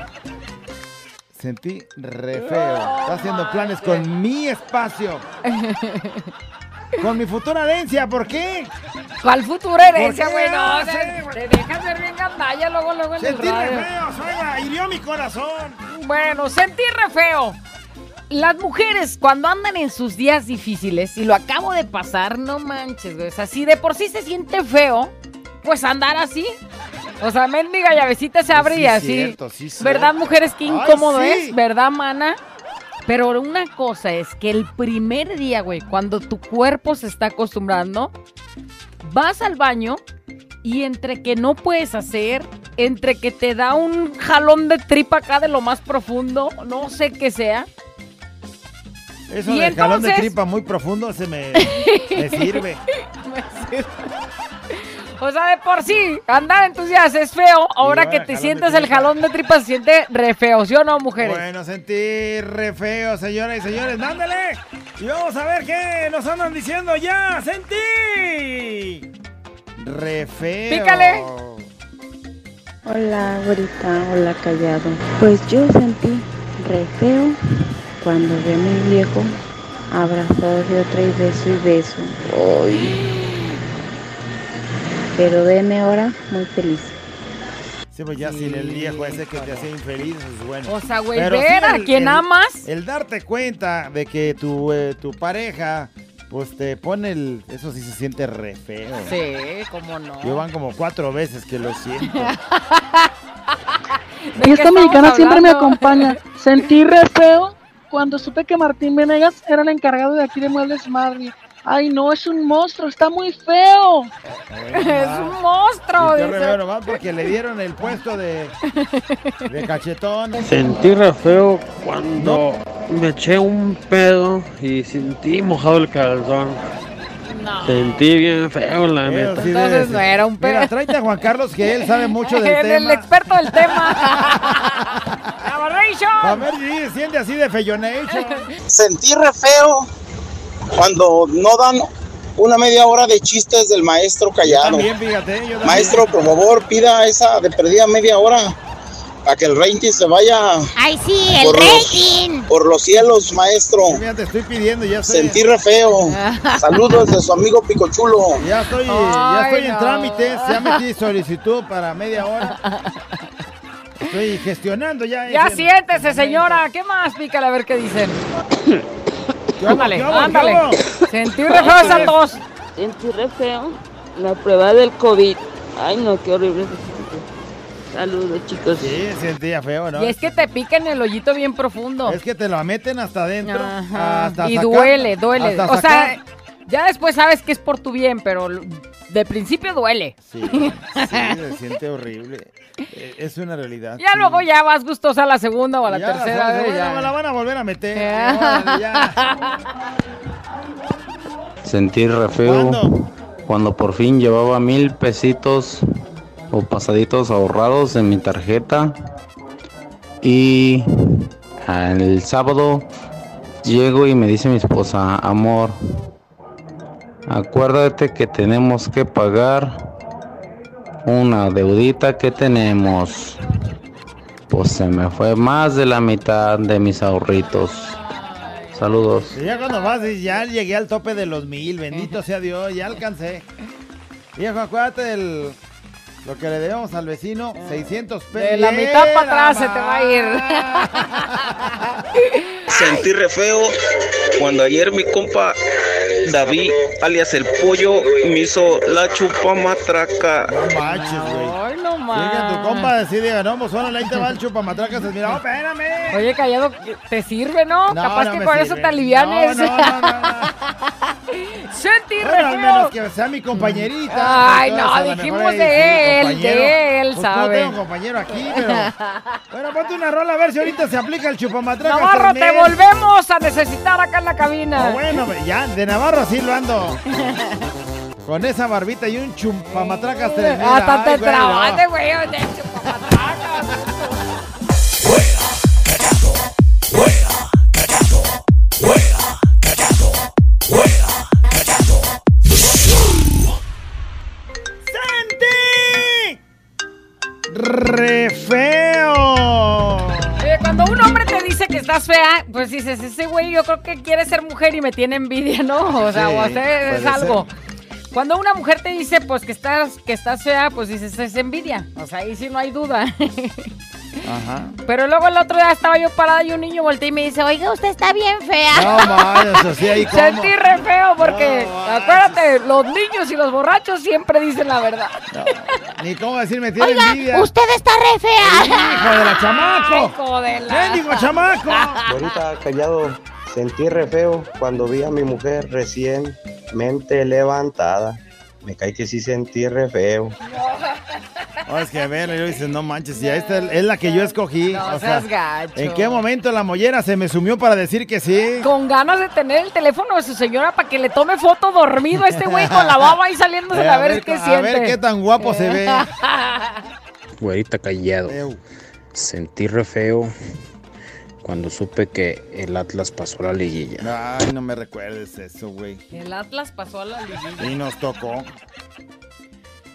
Sentí re feo. Está haciendo planes con mi espacio. Con mi futura herencia. ¿Por qué? ¿Cuál futura herencia, güey? No, te, te dejas ver bien gandalla luego, luego en el Sentí re feo, suegra. Hirió mi corazón. Bueno, sentí re feo. Las mujeres cuando andan en sus días difíciles, y lo acabo de pasar, no manches, güey. O sea, si de por sí se siente feo, pues andar así. O sea, mendiga llavecita se abre y así. cierto, sí, cierto. ¿Verdad, mujeres? Qué incómodo es, ¿verdad, mana? Pero una cosa es que el primer día, güey, cuando tu cuerpo se está acostumbrando, vas al baño y entre que no puedes hacer, entre que te da un jalón de tripa acá de lo más profundo, no sé qué sea. Eso Y del jalón de tripa muy profundo se me, me sirve. O sea, de por sí, andar en tus días es feo. Ahora que te sientes el jalón de tripas, se siente re feo, ¿sí o no, mujeres? Bueno, sentí re feo, señoras y señores. ¡Mándale! Y vamos a ver qué nos andan diciendo ya. ¡Sentí! Re feo. Pícale. Hola, güerita, hola, callado. Pues yo sentí re feo cuando vi a mi viejo abrazado de otra y beso y beso. Ay. Pero deme ahora muy feliz. Sí, pues ya sin el viejo ese que te hacía infeliz, es bueno. O sea, güey, Pero sí, ver a el- quien el- amas. El darte cuenta de que tu, eh, tu pareja, pues te pone el... Eso sí se siente re feo. Sí, cómo no. Yo van como cuatro veces que lo siento. ¿De Y esta mexicana siempre me acompaña. Sentí re feo cuando supe que Martín Venegas era el encargado de aquí de Muebles Marley. Ay, no, es un monstruo, está muy feo. Es un monstruo. Dice. nomás porque le dieron el puesto de, de cachetón. Sentí re feo cuando me eché un pedo y sentí mojado el calzón. No. Sentí bien feo, la neta. sí Entonces no era un pedo. Mira, tráete a Juan Carlos que él sabe mucho del el, el tema. experto del tema. A ¡Aberration! ver siente así de feyonation. Sentí re feo cuando no dan una media hora de chistes del maestro callado. También, fíjate, yo también. Maestro, por favor, pida esa de perdida media hora para que el rating se vaya Ay, sí, el por los, rating. por los cielos, maestro. Mira, te estoy pidiendo, ya sé. Sentí re feo. Saludos de su amigo Picochulo. Ya estoy, ya Ay, estoy en no. trámites, ya metí solicitud para media hora. Estoy gestionando ya. Ya ese siéntese, señora. ¿Qué más? Pícale a ver qué dicen. ¿Qué hago, Ándale, ándale. Sentí re feo esas dos. Sentí re feo la prueba del COVID. Ay, no, qué horrible. Saludos, chicos. Sí, sentía feo, ¿no? Y es que te pica en el hoyito bien profundo. Es que te lo meten hasta adentro. Ajá. hasta y sacar- duele, duele. hasta O sea, ya después sabes que es por tu bien, pero de principio duele. Sí, sí, se siente horrible. Eh, Es una realidad. Ya sí. luego ya vas gustosa a la segunda o a la Ya tercera vez. ya. me la van a volver a meter. Ya. órale, ya. Sentí re feo ¿Cuándo? cuando por fin llevaba mil pesitos o pasaditos ahorrados en mi tarjeta y el sábado llego y me dice mi esposa, amor, acuérdate que tenemos que pagar una deudita que tenemos. Pues se me fue más de la mitad de mis ahorritos. Saludos. Ya cuando vas, ya llegué al tope de los mil, bendito sea Dios, ya alcancé. Viejo, acuérdate del lo que le debemos al vecino, 600 pesos. De la mitad para atrás se te va a ir. Sentí re feo cuando ayer mi compa David, alias el pollo, me hizo la chupamatraca. No manches, güey. Ay, no Llega tu compa decide, no, pues órale, ahí te va el chupamatracas. Mira, oh, espérame. Oye, callado, ¿te sirve, no? No, Capaz no que con eso te alivianes. No, no, no, no, re Bueno, al menos que sea mi compañerita. Ay, no, dijimos de sí, él, de él, Pues sabe. No tengo compañero aquí, pero. Bueno, ponte una rola a ver si ahorita se aplica el chupamatracas. Navarro, te volvemos a necesitar acá en la cabina. Ah, bueno, ya, de Navarro así lo ando. Con esa barbita y un chupamatracas tremenda. Hasta te trabaste, güey. de chupamatracas. ¡Re feo! Oye, cuando un hombre te dice que estás fea, pues dices, ese güey yo creo que quiere ser mujer y me tiene envidia, ¿no? O sea, Sí, o hacer es algo. Cuando una mujer te dice, pues, que estás, que estás fea, pues dices, es envidia. O sea, ahí sí no hay duda. Ajá. Pero luego el otro día estaba yo parada y un niño volteó y me dice, oiga, usted está bien fea. No, mames, así ahí como. Sentí re feo porque, No, acuérdate, los niños y los borrachos siempre dicen la verdad. Ni cómo decir, me tiene Oiga, envidia. usted está re fea. ¡Hijo de la chamaco! Hijo de la- ¡Mendigo chamaco! Ahorita callado, sentí re feo cuando vi a mi mujer recientemente levantada. Me cae que sí sentí re feo. No, es que a ver, y luego dices, no manches, ya esta es la que yo escogí. No o sea, seas gacho. ¿En qué momento la mollera se me sumió para decir que sí? Con ganas de tener el teléfono de su señora para que le tome foto dormido a este güey con la baba ahí saliéndose Eh, a, ver, qué a siente. ver qué tan guapo se ve. Güerita callado. Sentí re feo cuando supe que el Atlas pasó a la liguilla. Ay, no me recuerdes eso, güey. El Atlas pasó a la liguilla Y nos tocó.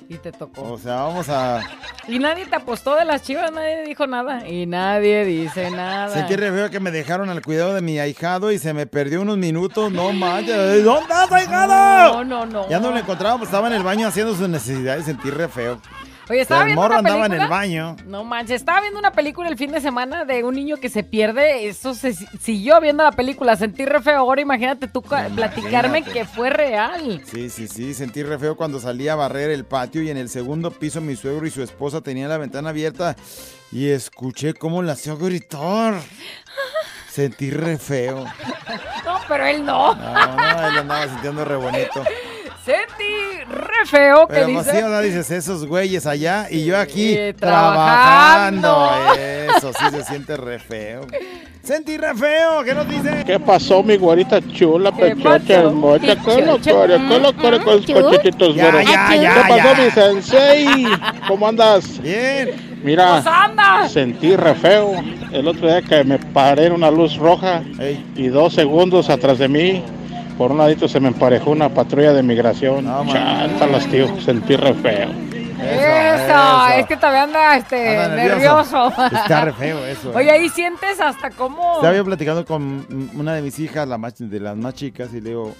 Y te tocó. O sea, vamos a Y nadie te apostó de las chivas, nadie dijo nada. Y nadie dice nada. sentir re feo que me dejaron al cuidado de mi ahijado y se me perdió unos minutos. No manches. ¿Dónde estás, ahijado? No, no, no. Ya no lo encontraba, pues estaba en el baño haciendo sus necesidades. Sentí re feo. Oye, estaba el viendo morro una andaba en película. el baño. No manches, estaba viendo una película el fin de semana de un niño que se pierde. Eso se siguió viendo la película. Sentí re feo. Ahora imagínate tú ca- platicarme que fue real. Sí, sí, sí, sentí re feo cuando salí a barrer el patio y en el segundo piso mi suegro y su esposa tenían la ventana abierta y escuché cómo la hacía gritar. Sentí re feo. No, pero él no. No, no, él andaba sintiendo re bonito. Sentí re feo que Pero dice. dices esos güeyes allá y yo aquí trabajando. trabajando. Eso sí se siente re feo. Sentí re feo, ¿qué nos dice? ¿Qué pasó, mi güerita chula, ¿Qué pechocha, pasó? hermosa? ¿Qué lo core, qué lo core con los cochetitos Ya, güeros? ya, ¿Qué pasó, ya. mi sensei? ¿Cómo andas? Bien. Mira, sentí re feo el otro día que me paré en una luz roja y dos segundos atrás de mí, por un ladito se me emparejó una patrulla de migración. Chátalas, tío, sentí re feo. Eso, es que todavía anda, este, Anda nervioso. nervioso. Está re feo eso, ¿eh? Oye, ahí sientes hasta cómo. Estaba yo platicando con una de mis hijas, la más, de las más chicas, y le digo,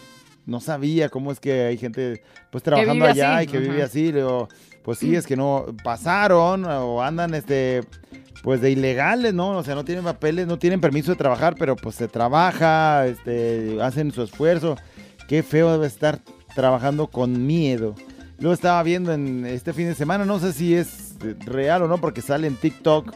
no sabía cómo es que hay gente pues trabajando allá así, y que vive así. Le digo, pues sí, es que no pasaron o andan este pues de ilegales, ¿no? O sea, no tienen papeles, no tienen permiso de trabajar, pero pues se trabaja, este, hacen su esfuerzo. Qué feo debe estar trabajando con miedo. Luego estaba viendo en este fin de semana, no sé si es real o no, porque sale en TikTok,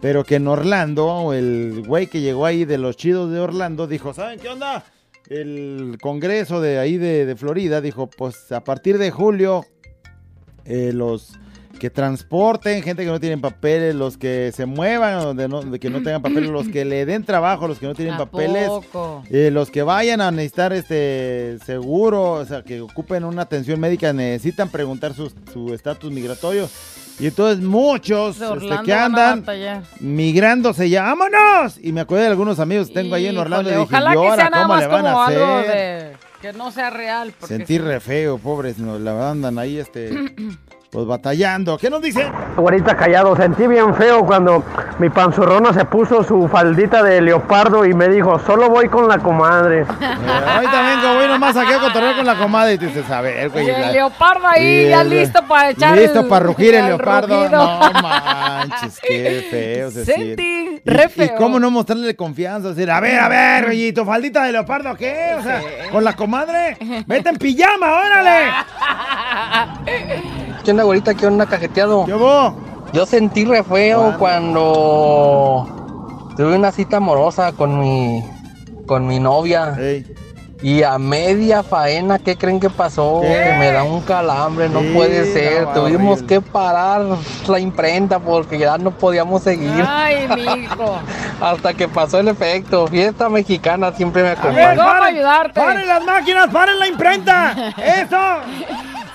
pero que en Orlando, el güey que llegó ahí de los chidos de Orlando dijo, ¿saben qué onda? El Congreso de ahí de, de Florida dijo, pues a partir de julio, eh, los que transporten, gente que no tienen papeles, los que se muevan, o de, no- de que no tengan papeles, los que le den trabajo, los que no tienen ¿A papeles, eh, los que vayan a necesitar este seguro, o sea, que ocupen una atención médica, necesitan preguntar su su estatus migratorio. Y entonces muchos este, que andan migrándose ya, ¡vámonos! Y me acuerdo de algunos amigos que tengo ahí en Orlando Híjole, y dije, ojalá ¿y que ahora sea nada cómo más le van como a algo de que no sea real. Porque Sentí re feo, pobres, no, la andan ahí, este, pues batallando. ¿Qué nos dice? Güerita callado, sentí bien feo cuando mi panzurrona se puso su faldita de leopardo y me dijo, solo voy con la comadre. Eh, ahorita vengo, voy nomás aquí a cotorrear con la comadre y tú dices, a ver, güey. Y el la- leopardo ahí y ya el- listo para echar Listo el- para rugir el el leopardo. rugido. No manches, qué feo se Sentí siente. re Y- cómo no mostrarle confianza, decir, a ver, a ver, güey, ¿y tu faldita de leopardo qué? O sea, con la comadre, vete en pijama, órale. ¿Qué onda, güerita? ¿Qué onda, cajeteado? Yo sentí re feo cuando tuve una cita amorosa con mi, con mi novia. Y a media faena, ¿qué creen que pasó? ¿Qué? Que me da un calambre, no Sí, puede ser. no, Tuvimos que parar la imprenta porque ya no podíamos seguir. Ay, mijo. Hasta que pasó el efecto. Fiesta mexicana siempre me A ver, acompaña. ¿Cómo paren, ayudarte? paren las máquinas, paren la imprenta. Eso.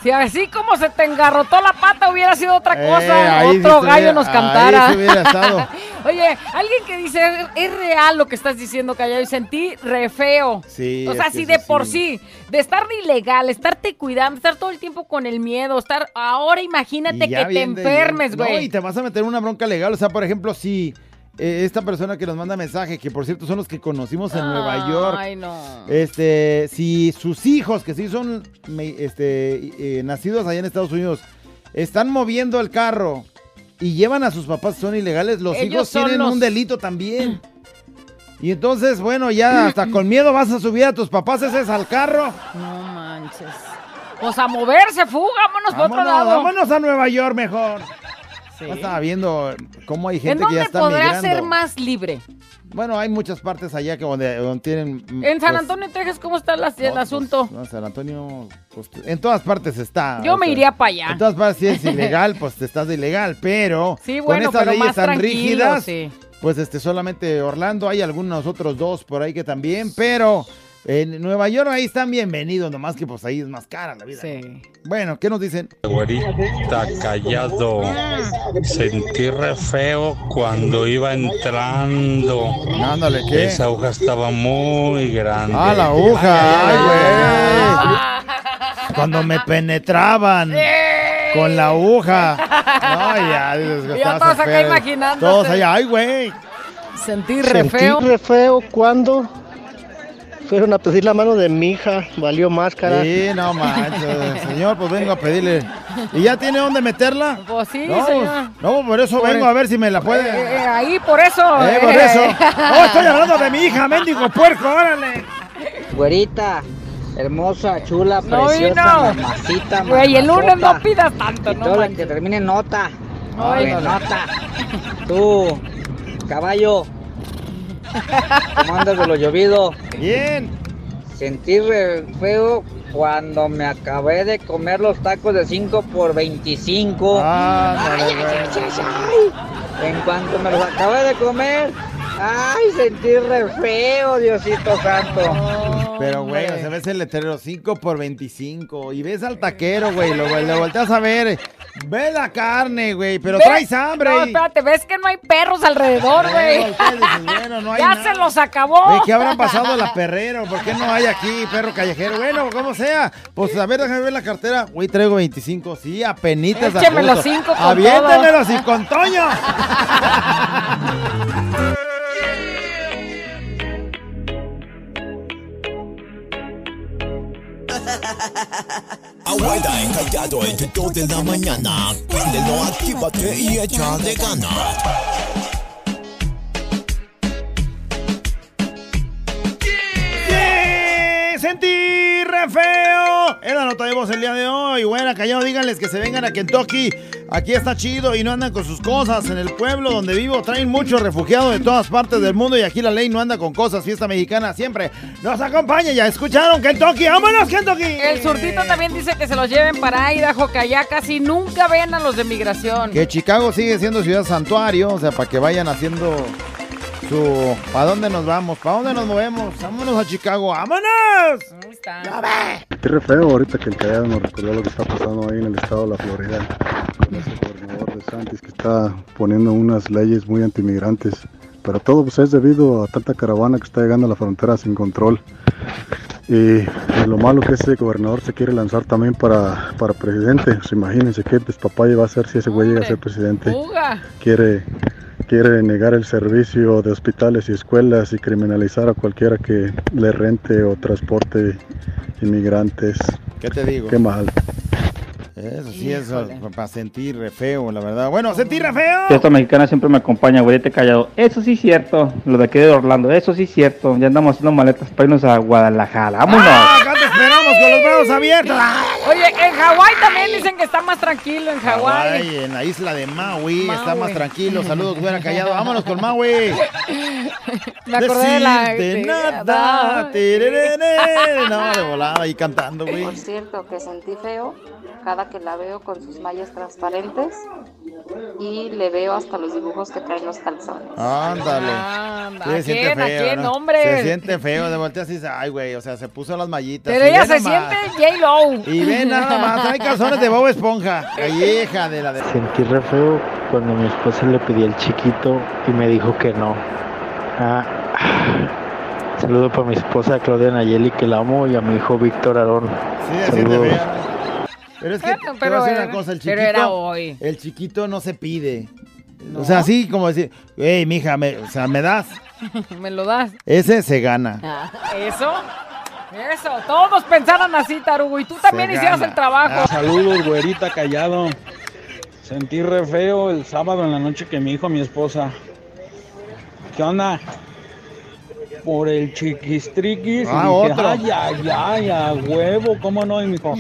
Si así como se te engarrotó la pata hubiera sido otra Eh, cosa, otro sí gallo hubiera- nos cantara. sí. Oye, alguien que dice, es real lo que estás diciendo, Callado, y sentí re feo. Sí, O sea, si de por sí. sí, de estar ilegal, estarte cuidando, estar todo el tiempo con el miedo, estar, ahora imagínate que te enfermes, No, güey. y te vas a meter una bronca legal. O sea, por ejemplo, si eh, esta persona que nos manda mensaje, que por cierto son los que conocimos en Nueva York. Ay, no. Este, si sus hijos, que sí son este, eh, nacidos allá en Estados Unidos, están moviendo el carro y llevan a sus papás, son ilegales, los Ellos hijos tienen los- un delito también. Y entonces, bueno, ya hasta con miedo vas a subir a tus papás ese es al carro. No manches. Pues a moverse, fuga, vámonos para otro lado. vámonos a Nueva York mejor. Sí. Yo Estaba viendo cómo hay ¿En gente que ya dónde está podrá migrando. ser más libre? Bueno, hay muchas partes allá que donde, donde tienen... En San pues, Antonio, Texas, ¿cómo está la- el no, asunto? pues, no, San Antonio, pues, en todas partes está. Yo me sea, iría para allá. En todas partes si es ilegal, pues te estás de ilegal, pero Sí, con bueno, estas pero leyes tan rígidas, sí. pues este solamente Orlando, hay algunos otros dos por ahí que también, pero en Nueva York ahí están bienvenidos, nomás que pues ahí es más cara la vida. ¿no? Bueno, ¿qué nos dicen? Güerita callado. Sentí re feo cuando iba entrando. Ándale, ¿qué? Esa aguja estaba muy grande. Ah, la aguja, ay, güey. Cuando me penetraban con la aguja. Ay, ya, Dios, Ya estaba todos acá feo. imaginándose. Todos allá, ay, güey. Sentí re Sentí feo. re feo cuando fueron a pedir la mano de mi hija, valió máscara. Sí, no manches, señor, pues vengo a pedirle. ¿Y ya tiene dónde meterla? Pues sí, no, señor. No, por eso Por vengo el- a ver si me la puede. Eh, eh, ahí, por eso. Eh, por eh. eso. No, estoy hablando de mi hija, mendigo puerco, órale. Güerita, hermosa, chula, No preciosa, vino. mamacita, Güey, el lunes no pidas tanto, Y no todo manches. que termine nota. Ay, no. nota. Tú, caballo. ¿Cómo andas de lo llovido? Bien. Sentí re feo cuando me acabé de comer los tacos de 5 por 25. Ándale, Ay, ay, ay, ay, ay. En cuanto me los acabé de comer, ay, sentí re feo, Diosito Santo. Pero, güey, o sea, ves el letrero 5 por 25 y ves al taquero, güey, lo, lo volteas a ver. Ve la carne, güey, pero traes hambre. No, espérate, ves que no hay perros alrededor, güey. bueno, no ya nada. se los acabó. Güey, ¿qué habrán pasado la perrero? ¿Por qué no hay aquí perro callejero? Bueno, como sea. Pues a ver, déjame ver la cartera. Güey, traigo 25. Sí, apenitas. a Écheme los gusto. cinco con Aviéntemelos y con Toño. Abuela encallado entre dos de la mañana. Préndelo, actívate y échale ganas. ¡Sí! ¡Sentí re feo! Es la nota de voz el día de hoy. Buena, callado, díganles que se vengan a Kentucky. Aquí está chido y no andan con sus cosas. En el pueblo donde vivo traen muchos refugiados de todas partes del mundo y aquí la ley no anda con cosas. Fiesta mexicana siempre nos acompaña. Ya escucharon Kentucky. ¡Vámonos, Kentucky! El zurdito también dice que se los lleven para Idaho, que allá casi nunca ven a los de migración. Que Chicago sigue siendo ciudad santuario, o sea, para que vayan haciendo su... ¿Para dónde nos vamos? ¿Para dónde nos movemos? ¡Vámonos a Chicago! ¡Vámonos! Está. Qué re feo ahorita que el Callado nos recordó lo que está pasando ahí en el estado de la Florida con ese gobernador de Santis que está poniendo unas leyes muy antimigrantes. Pero todo pues, es debido a tanta caravana que está llegando a la frontera sin control. Y lo malo que ese gobernador se quiere lanzar también para, para presidente. Pues, imagínense qué despapalle va a ser si ese güey llega a ser presidente. Fuga. Quiere, quiere negar el servicio de hospitales y escuelas y criminalizar a cualquiera que le rente o transporte inmigrantes. ¿Qué te digo? Qué mal. Eso sí, eso para sentir re feo, la verdad. Bueno, sentir re feo. Fiesta mexicana siempre me acompaña, güerete callado. Eso sí es cierto, lo de aquí de Orlando, eso sí es cierto. Ya andamos haciendo maletas para irnos a Guadalajara. ¡Vámonos! ¡Ah, acá te esperamos con los brazos abiertos! Oye, en Hawái también dicen que está más tranquilo en Hawái. En la isla de Maui, está Maui. más tranquilo. Saludos, güera callado. Vámonos con Maui. Me acordé de la. De- nada, tererere. No, de volada ahí cantando, güey. Por cierto, que sentí feo cada que la veo con sus mallas transparentes y le veo hasta los dibujos que traen los calzones. Ándale. Anda, Sí, ¿a se siente quién? ¿A feo, quién, ¿no? hombre? Se siente feo, de volteas y dices, ay, güey, o sea, se puso las mallitas. Pero y ella se siente J-Lo. Y ve nada más, trae calzones de Bob Esponja. Hija de la de... Sentí re feo cuando mi esposa le pedí el chiquito y me dijo que no. Ah, ah. Saludo para mi esposa Claudia Nayeli que la amo y a mi hijo Víctor Aarón. Sí, siente Saludos. Pero es que Bueno, te voy a pero decir era- una cosa, el pero chiquito, era hoy. el chiquito no se pide. O sea, así como decir, hey, mija, me, o sea, me das. ¿Me lo das? Ese se gana. Ah, ¿Eso? Eso, todos pensaran así, Tarugo, y tú también hicieras el trabajo. Saludos, güerita callado. Sentí re feo el sábado en la noche que mi hijo, mi esposa. ¿Qué onda? Por el chiquistriquis. Ah, y dije, otro. ay, ay, ay, a huevo, ¿cómo no? Y me dijo,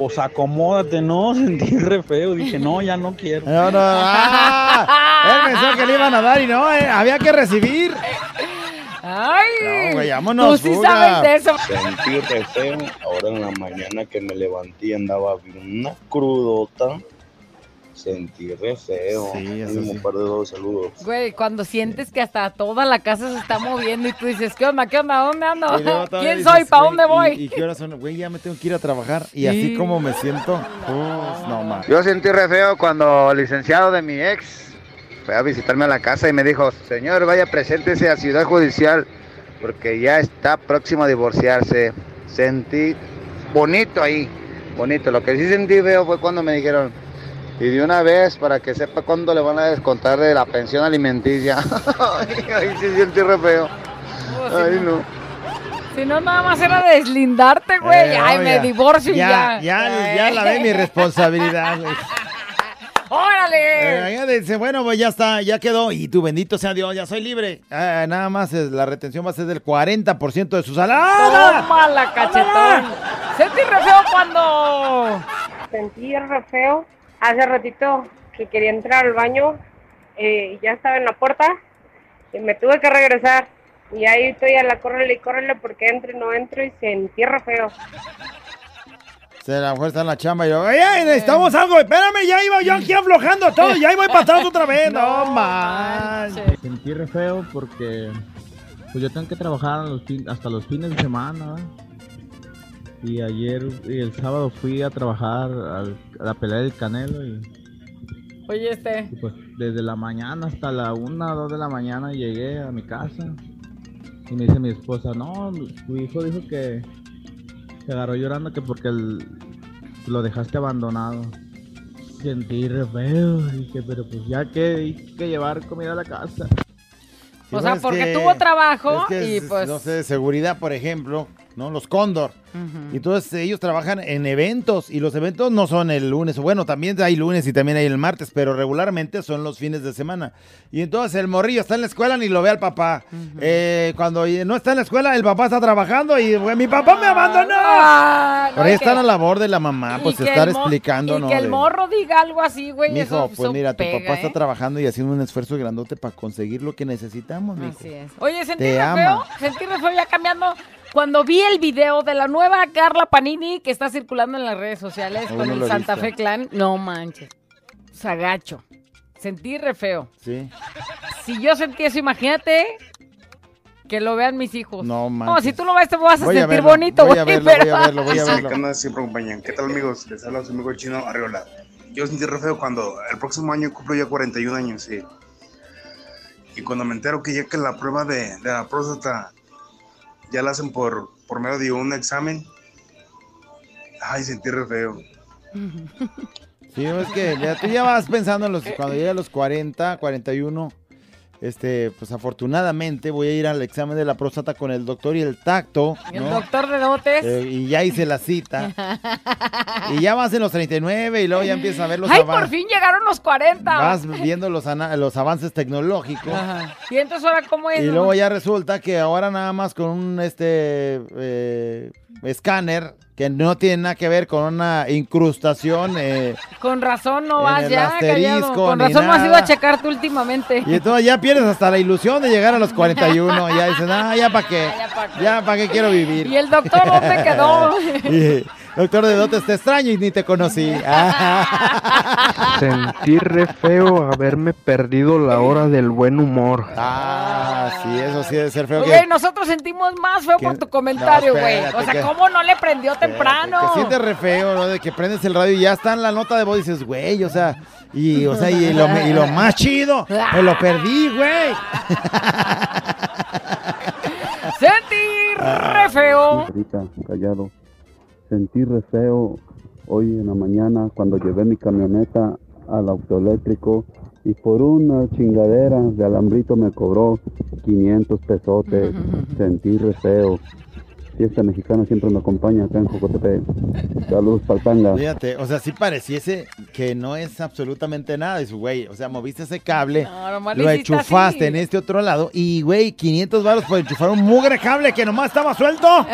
Pues acomódate, no, sentí re feo. Dije, no, ya no quiero. No, no, ah, él pensó que le iban a dar y no, eh, había que recibir. Ay, No, güey, vámonos, tú sí fuga. sabes de eso. Sentí re feo. Ahora en la mañana que me levanté y andaba bien una crudota. Sentí re feo. Sí, eso sí. par de dos saludos. Güey, cuando sientes que hasta toda la casa se está moviendo y tú dices, ¿qué onda? ¿Qué onda? ¿Dónde ando? ¿Quién dices, soy? ¿Para dónde voy? ¿Y, y qué horas son? Güey, ya me tengo que ir a trabajar. Y así Sí. como me siento, pues, no más. Yo sentí re feo cuando el licenciado de mi ex fue a visitarme a la casa y me dijo, señor, vaya preséntese a Ciudad Judicial porque ya está próximo a divorciarse. Sentí bonito ahí, bonito. Lo que sí sentí feo fue cuando me dijeron, y de una vez para que sepa cuándo le van a descontar de la pensión alimenticia. Ay, sí sentí re feo. Ay, no. Si no, nada más era deslindarte, güey. Eh, Ay, no, me ya. divorcio y ya. Ya, ya, ya la ve mi responsabilidad, güey. ¡Órale! Eh, dice, bueno, pues ya está, ya quedó. Y tu bendito sea Dios, ya soy libre. Ah, nada más es- la retención va a ser del 40% de su salario. Toma la cachetón. Sentí re feo cuando... Sentí re feo. Hace ratito que quería entrar al baño eh, y ya estaba en la puerta y me tuve que regresar. Y ahí estoy a la córrele y córrele porque entro y no entro y sentí re feo. Se la fuerza en la chamba y yo, ¡Ey, ey, necesitamos algo! Espérame, ya iba yo aquí aflojando todo, ya iba para atrás otra vez. No, manches. Sentí re feo porque pues yo tengo que trabajar a los fin- hasta los fines de semana. Y ayer y el sábado fui a trabajar al- a la pelea del Canelo y, Oye, este... y, pues desde la mañana hasta la una o dos de la mañana llegué a mi casa y me dice mi esposa, no, tu hijo dijo que se agarró llorando que porque el- lo dejaste abandonado. Sentí re feo, dije, pero pues ya que hay que llevar comida a la casa. Sí, O sea, porque que- tuvo trabajo es que y es, pues... No sé, seguridad, por ejemplo, ¿no? Los Cóndor. Ujú. Y entonces ellos trabajan en eventos y los eventos no son el lunes. Bueno, también hay lunes y también hay el martes, pero regularmente son los fines de semana. Y entonces el morrillo está en la escuela ni lo ve al papá. Eh, cuando no está en la escuela, el papá está trabajando y "Güey, mi papá me abandonó. Ah, Por no, ahí y está que- la labor de la mamá, pues estar explicando, Y ¿no? que el morro diga algo así, güey, Mijo, eso, pues eso mira, tu pega, papá está ¿eh? trabajando y haciendo un esfuerzo grandote para conseguir lo que necesitamos, mijo. Así es. Oye, sentí Te feo, sentí feo ya cambiando. Cuando vi el video de la nueva Carla Panini que está circulando en las redes sociales Aún con no el Santa. Fe Clan, no manches. Sagacho. Sentí re feo. Sí. Si yo sentí eso, imagínate que lo vean mis hijos. No No, manches. si tú lo ves te vas a Voy a sentir verlo, bonito, voy a verlo, pero... voy a verlo, voy a verlo. ¿qué onda? siempre acompañan. ¿Qué tal amigos? Les habla su amigo chino Arriola. Yo sentí re feo cuando el próximo año cumplo ya 41 años, sí. Y cuando me entero que ya que la prueba de, de la próstata ya la hacen por, por medio de un examen, ay, sentí re feo. Sí, es que ya, tú ya vas pensando en los, cuando llegue a los 40, 41, este, pues afortunadamente voy a ir al examen de la próstata con el doctor y el tacto, El doctor de dotes. Eh, y ya hice la cita. y ya vas en los 39 y luego ya empiezas a ver los Ay, por fin llegaron los 40. Vas viendo los, los avances tecnológicos. Ajá. Y entonces ahora cómo es. Y luego ya resulta que ahora nada más con un este eh, escáner que no tiene nada que ver con una incrustación. eh, Con razón no vas ya, callado. Con razón no has ido a checarte últimamente. y entonces ya pierdes hasta la ilusión de llegar a los 41. Ya dices, ah, ya para qué. Ya para qué quiero vivir. ¿Y el doctor dónde quedó? Y, Doctor de dotes, te extraño y ni te conocí. Sentí re feo haberme perdido la hora del buen humor. Ah, sí, eso sí debe ser feo. Güey, que- nosotros sentimos más feo por tu comentario, güey. o sea, que- ¿cómo no le prendió temprano? Que sientes re feo, ¿no? De que prendes el radio y ya está en la nota de voz y dices, güey, o sea, y, o sea, y lo, y lo más chido, me lo perdí, güey. Sentí re feo. Callado. Sentí re feo hoy en la mañana cuando llevé mi camioneta al autoeléctrico y por una chingadera de alambrito me cobró 500 pesotes. Sentí re feo. Fiesta mexicana siempre me acompaña acá en Jocotepec. Saludos para el Tanga. Fíjate, o sea, si pareciese que no es absolutamente nada. Dice, güey, o sea, moviste ese cable, No, lo enchufaste así. en este otro lado y, güey, 500 baros por enchufar un mugre cable que nomás estaba suelto.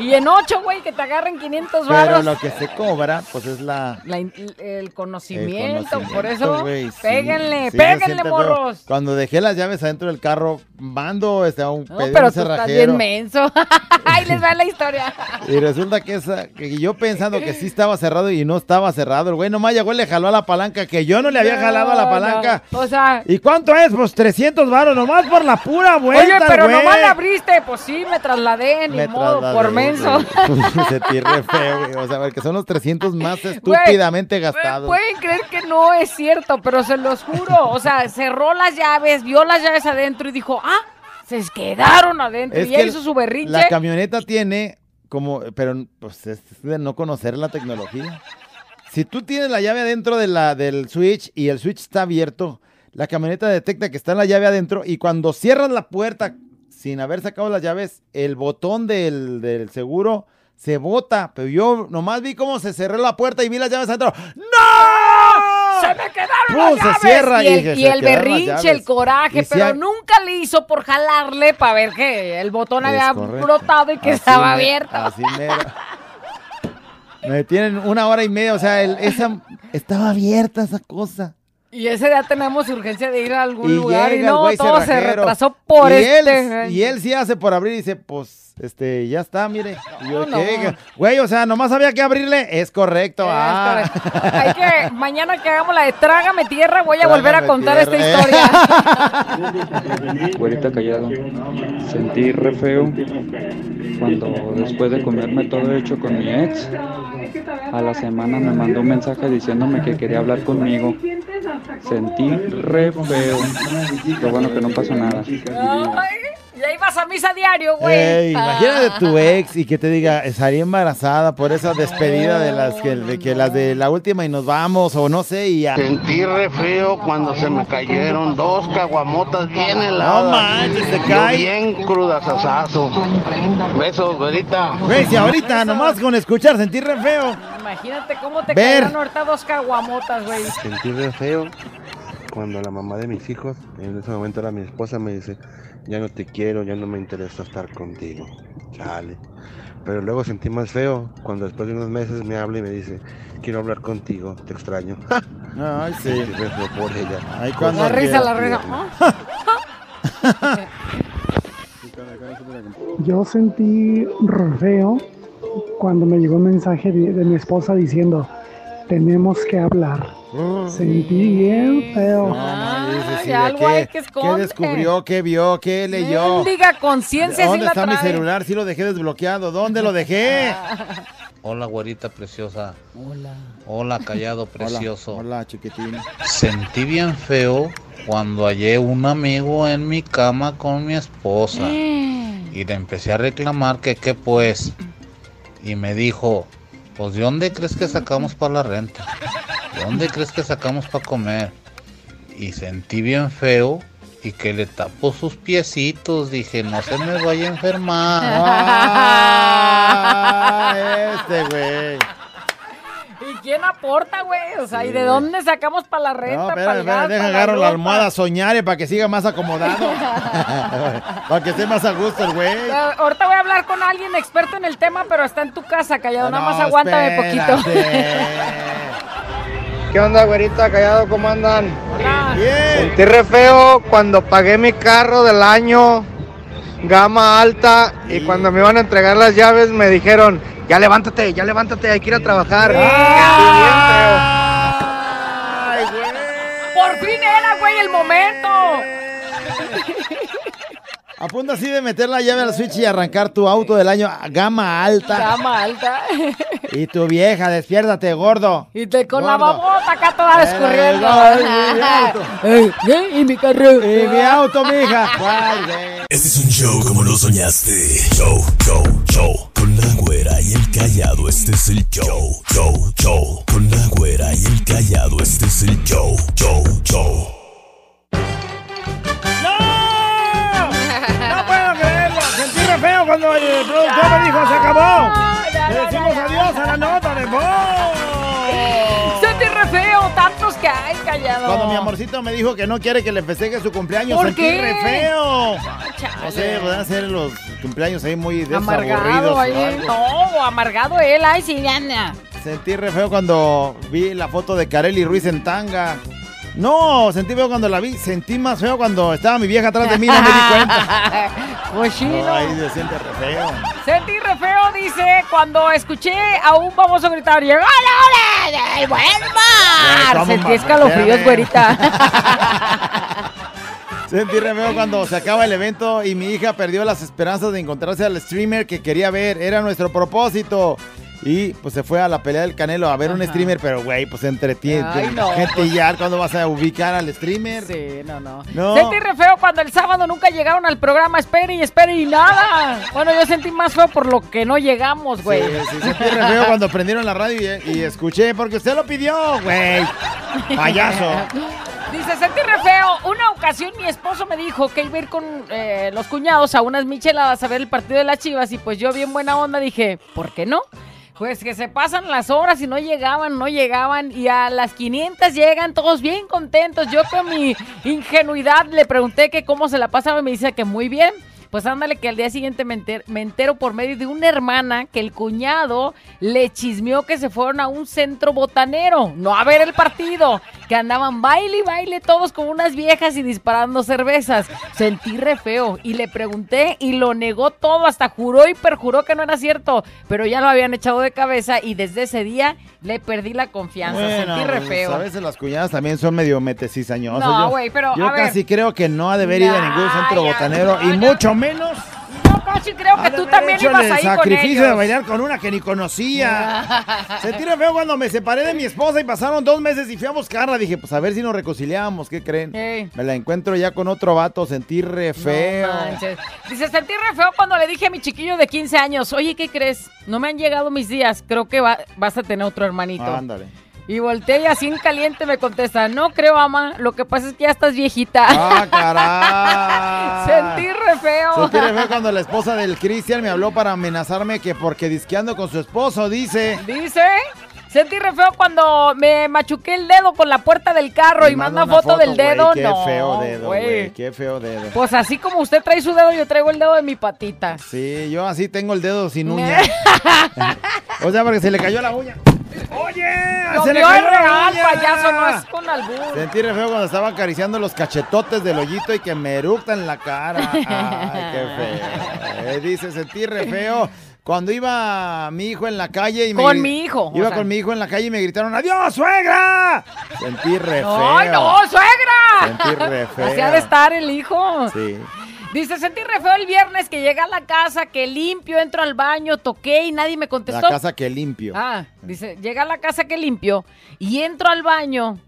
Y en ocho, güey, que te agarren 500 Pero varos. lo que se cobra, pues es la... El el conocimiento, por eso, güey, sí. péguenle, Sí, péguenle, morros. Cuando dejé las llaves adentro del carro, mando este, a un, No, pero un tú estás cerrajero. bien menso. Ahí les va la historia. Y resulta que, esa, que yo pensando que sí estaba cerrado y no estaba cerrado. El güey nomás llegó y le jaló a la palanca, que yo no le había jalado a la palanca. no. O sea, ¿Y cuánto es? Pues 300 varos, nomás por la pura oye, vuelta, pero güey. nomás la abriste. Pues sí, me trasladé, ni Me modo, trasladé, por menso. Se tire feo, güey. O sea, porque son los 300 más estúpidamente gastados. Pueden creer que no es cierto, pero se los juro. O sea, cerró las llaves, vio las llaves adentro y dijo, ah, se quedaron adentro. Es y que hizo su berrinche. La camioneta tiene como, pero pues es de no conocer la tecnología. Si tú tienes la llave adentro de la, del switch y el switch está abierto, la camioneta detecta que está la llave adentro y cuando cierras la puerta sin haber sacado las llaves, el botón del, del seguro se bota. Pero yo nomás vi cómo se cerró la puerta y vi las llaves adentro. ¡No! ¡Se me quedaron ¡Pum! las Se cierra y el, y berrinche, el coraje, pero ha- nunca le hizo por jalarle para ver que el botón Es había correcto. brotado y que Así estaba me- abierto. Así mero. Me tienen una hora y media, o sea, el- esa estaba abierta esa cosa. Y ese día tenemos urgencia de ir a algún Y lugar y no, todo se retrasó por y este. Él, y él sí hace por abrir y dice, pues, este, ya está, mire. Y yo, No, ¿qué? no. Güey, o sea, nomás había que abrirle. Es correcto. ah. Hay que, mañana que hagamos la de Trágame Tierra, voy a volver a contar esta tierra, historia. Güerita callado. Sentí re feo cuando después de comerme todo hecho con mi ex, a la semana me mandó un mensaje diciéndome que quería hablar conmigo. Sentí re feo. Lo bueno que no pasó nada. Ay, y ahí vas a misa diario, güey. Ey, imagínate Ah. tu ex y que te diga, estaría embarazada por esa despedida de las que, de que las de la última y nos vamos, o no sé, y ya. Sentí re feo cuando se me cayeron dos caguamotas bien heladas. No manches, se Yo cae. bien crudasasazo. Besos, güerita. Güey, si ahorita nomás con escuchar sentir re feo. Imagínate cómo te Ver. cayeron ahorita dos caguamotas, güey. Sentí re feo cuando la mamá de mis hijos, en ese momento era mi esposa, me dice, ya no te quiero, ya no me interesa estar contigo. Chale. Pero luego sentí más feo cuando después de unos meses me habla y me dice, quiero hablar contigo, te extraño. Ay, sí. Por ella. Ay, cuando La risa, la risa. Yo sentí feo cuando me llegó un mensaje de, de mi esposa diciendo, tenemos que hablar. Sentí bien feo. Dice, Ay, ¿de algo qué, hay que ¿Qué esconde. descubrió? ¿Qué vio? ¿Qué leyó? Diga conciencia sí ¿Dónde la está mi trae. celular? Sí lo dejé desbloqueado. ¿Dónde lo dejé? Hola, güerita preciosa. Hola. Hola, callado precioso. Hola, chiquitín. Sentí bien feo cuando hallé un amigo en mi cama con mi esposa. Y le empecé a reclamar que qué pues. Y me dijo, pues ¿de dónde crees que sacamos para la renta? ¿De dónde crees que sacamos para comer? Y sentí bien feo y que le tapó sus piecitos. Dije, no se me vaya a enfermar. Ah, este güey. ¿Y quién aporta, güey? O sea, ¿y de dónde sacamos para la renta? No, para espérame, el gas, espérame, deja agarro la ropa? almohada soñare para que siga más acomodado. para que esté más a gusto el güey. Ahorita voy a hablar con alguien experto en el tema, pero está en tu casa, callado. Nada No, más aguántame poquito. ¿Qué onda, güerita? Callado, ¿cómo andan? Bien. Sentí re feo cuando pagué mi carro del año, gama alta, y cuando me iban a entregar las llaves me dijeron, ya levántate, ya levántate, hay que ir a trabajar. Por fin era, güey, el momento. A punto así de meter la llave al switch y arrancar tu auto del año a gama alta. Gama alta. Y tu vieja, despiértate, gordo. Y te con la babota acá toda escurriendo. Y mi carro. Y mi auto, mija. Este es un show como lo soñaste. Show, show, show. Con la güera y el callado, este es el show. Show, show. Con la güera y el callado, este es el show. Show, show. Cuando el productor me voz. Le decimos adiós a la nota de voz. Sentí re feo, tantos que hay, callado. Cuando mi amorcito me dijo que no quiere que le festeje su cumpleaños, ¿Por sentí qué? re feo. No sé, van a ser los cumpleaños ahí muy desaburridos. ahí. No, amargado él. Ay, sí. Sentí re feo cuando vi la foto de Kareli Ruiz en tanga. No, sentí feo cuando la vi. Sentí más feo cuando estaba mi vieja atrás de mí, no me di cuenta. Cochino. No, ahí se siente re feo. Sentí re feo, dice, cuando escuché a un famoso gritar, ¡Llegó la hora del buen mar! ¿cómo, Sentí mamá? escalofríos, güerita. Sentí re feo cuando se acaba el evento y mi hija perdió las esperanzas de encontrarse al streamer que quería ver. Era nuestro propósito. Y pues se fue a la pelea del Canelo a ver un streamer, pero güey, pues entretiene. Ay, no, Gente pues. ya, ¿cuándo vas a ubicar al streamer? Sí, no, no. No. Sentí re feo cuando el sábado nunca llegaron al programa, espere y espere y nada. Bueno, yo sentí más feo por lo que no llegamos, güey. Sí, sí, sentí re feo cuando prendieron la radio y, y escuché, porque usted lo pidió, güey. Payaso. Dice, sentí re feo. Una ocasión mi esposo me dijo que iba a ir con eh, los cuñados a unas micheladas a ver el partido de las chivas y pues yo bien buena onda dije, ¿por qué no? Pues que se pasan las horas y no llegaban, no llegaban y a las 500 llegan todos bien contentos. Yo con mi ingenuidad le pregunté que cómo se la pasaba y me dice que muy bien. Pues ándale que al día siguiente me me entero, por medio de una hermana que el cuñado le chismeó que se fueron a un centro botanero, no a ver el partido, que andaban baile y baile todos con unas viejas y disparando cervezas. Sentí re feo y le pregunté y lo negó todo, hasta juró y perjuró que no era cierto, pero ya lo habían echado de cabeza y desde ese día le perdí la confianza. Sentí re pues, feo. A veces las cuñadas también son medio metecizañosos. No, güey, pero, Yo a ver. casi creo que no ha de haber ido a ningún centro ya, botanero y no, mucho menos Casi creo que tú también ibas ahí con sacrificio de ellos. bailar con una que ni conocía. Sentí re feo cuando me separé de mi esposa y pasaron dos meses y fui a buscarla. Dije, pues a ver si nos reconciliamos, ¿qué creen? Ey. Me la encuentro ya con otro vato, sentí re feo. manches. Dice, sentí re feo cuando le dije a mi chiquillo de 15 años, oye, ¿qué crees? No me han llegado mis días, creo que va- vas a tener otro hermanito. Ándale. Y volteé y así en caliente me contesta, no creo, ama, lo que pasa es que ya estás viejita. ¡Ah, caray! Sentí re feo. Sentí re feo cuando la esposa del Cristian me habló para amenazarme que porque disqueando con su esposo, dice... Dice, sentí re feo cuando me machuqué el dedo con la puerta del carro y, Me manda una foto, del dedo. Qué no, feo dedo, güey. Qué feo dedo. Pues así como usted trae su dedo, yo traigo el dedo de mi patita. Sí, yo así tengo el dedo sin uña. o sea, porque se le cayó la uña. ¡Oye! Lo ¡Se le vio la real, payaso, no es con albur. Sentí re feo cuando estaba acariciando los cachetotes del hoyito y que me eructa en la cara. Ay, qué feo. Eh, dice, sentí re feo. Cuando iba mi hijo en la calle y me... Con mi hijo, o Iba sea. con mi hijo en la calle y me gritaron, ¡Adiós, suegra! Sentí re feo. ¡Ay, no, suegra! Sentí re feo. Así ha de estar el hijo. Sí. Dice, sentí re feo el viernes que llegué a la casa, que limpio, entro al baño, toqué y nadie me La contestó. casa que limpio. Ah, dice, llega a la casa que limpio y entro al baño,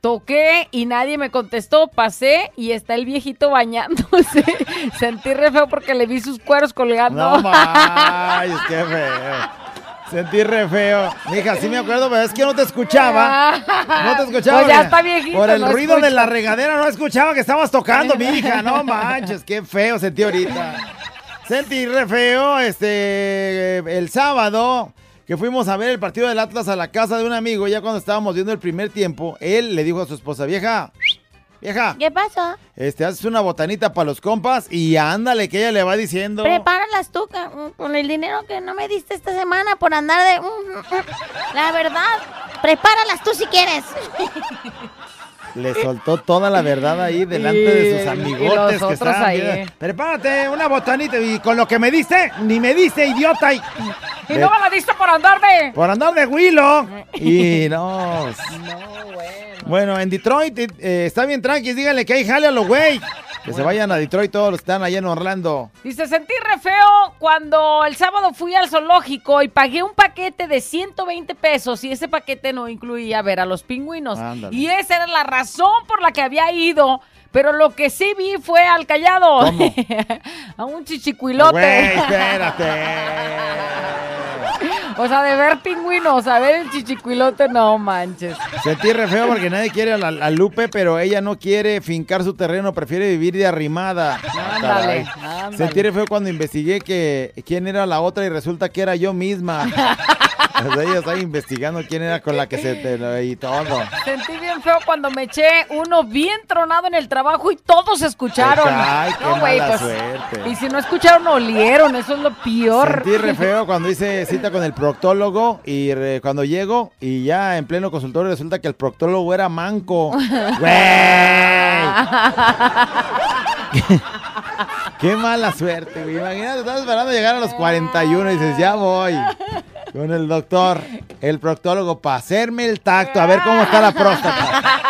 toqué y nadie me contestó, pasé y está el viejito bañándose. Sentí re feo porque le vi sus cueros colgando. No manches, qué feo. Sentí re feo. Mija, sí me acuerdo, pero es que no te escuchaba. No te escuchaba. Pues ya está viejito, Por el no ruido de la regadera no escuchaba que estabas tocando, mija. No manches, qué feo sentí ahorita. Sentí re feo, este, el sábado que fuimos a ver el partido del Atlas a la casa de un amigo, ya cuando estábamos viendo el primer tiempo, él le dijo a su esposa, vieja, vieja, ¿Qué pasó? este, haces una botanita para los compas y ándale, que ella le va diciendo. Prepáralas tú ca- con el dinero que no me diste esta semana por andar de... mm, mm, mm. La verdad, prepáralas tú si quieres. Le soltó toda la verdad ahí delante Y- de sus amigotes que estaban ahí. Prepárate, una botanita y con lo que me diste, ni me diste, idiota. Y, Y no me la diste por andar de... por andar de huilo. Y no. bueno. en Detroit eh, está bien tranqui, díganle que hay jale a los güey. Que se vayan a Detroit todos los que están allá en Orlando. Dice, sentí re feo cuando el sábado fui al zoológico y pagué un paquete de 120 pesos y ese paquete no incluía ver a los pingüinos. Ándale. Y esa era la razón por la que había ido. Pero lo que sí vi fue al callado. a un chichicuilote. Güey, espérate. O sea, de ver pingüinos, a ver el chichicuilote, no manches. Sentí re feo porque nadie quiere a, la- a Lupe, pero ella no quiere fincar su terreno, prefiere vivir de arrimada. Ándale, ándale. Sentí re feo cuando investigué que quién era la otra y resulta que era yo misma. Sea, ella estaba investigando quién era con la que se te y todo. Sentí bien feo cuando me eché uno bien tronado en el trabajo y todos escucharon. Ay, qué No, mala pues, suerte. Y si no escucharon, olieron. Eso es lo peor. Sentí re feo cuando hice cita con el proctólogo y re- cuando llego y ya en pleno consultorio resulta que el proctólogo era manco. ¡Güey! Qué mala suerte, güey. Imagínate, estás esperando llegar a los 41 y dices, ya voy. Con el doctor, el proctólogo, para hacerme el tacto, a ver cómo está la próstata.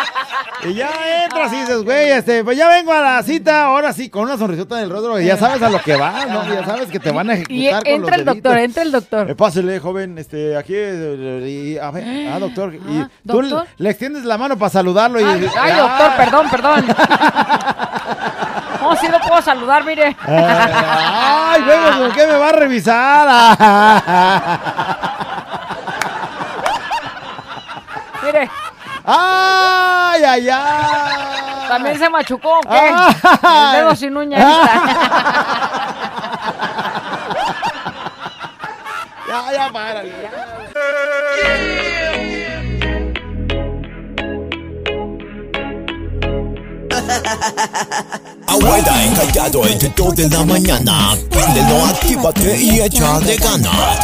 Y ya entras y dices, güey, este, pues ya vengo a la cita, ahora sí, con una sonrisota en el rostro, ya sabes a lo que va, ¿no? Ya sabes que te van a ejecutar Y con los entra el doctor, entra el doctor. Eh, pásele, joven, este, aquí, eh, y, a ver, ah, doctor, y tú ¿doctor? le, le extiendes la mano para saludarlo y... Ay, ay, ah, doctor, perdón, perdón. No, sí lo puedo saludar, mire. Ay, luego, ¿por qué me va a revisar? Mire, ¡Ay, ay, ay! ¿también se machucó qué? Ay. El dedo sin uña. Ya, ya, párale. Abuela encallado entre dos de la mañana. Préndelo, actívate y échale ganas.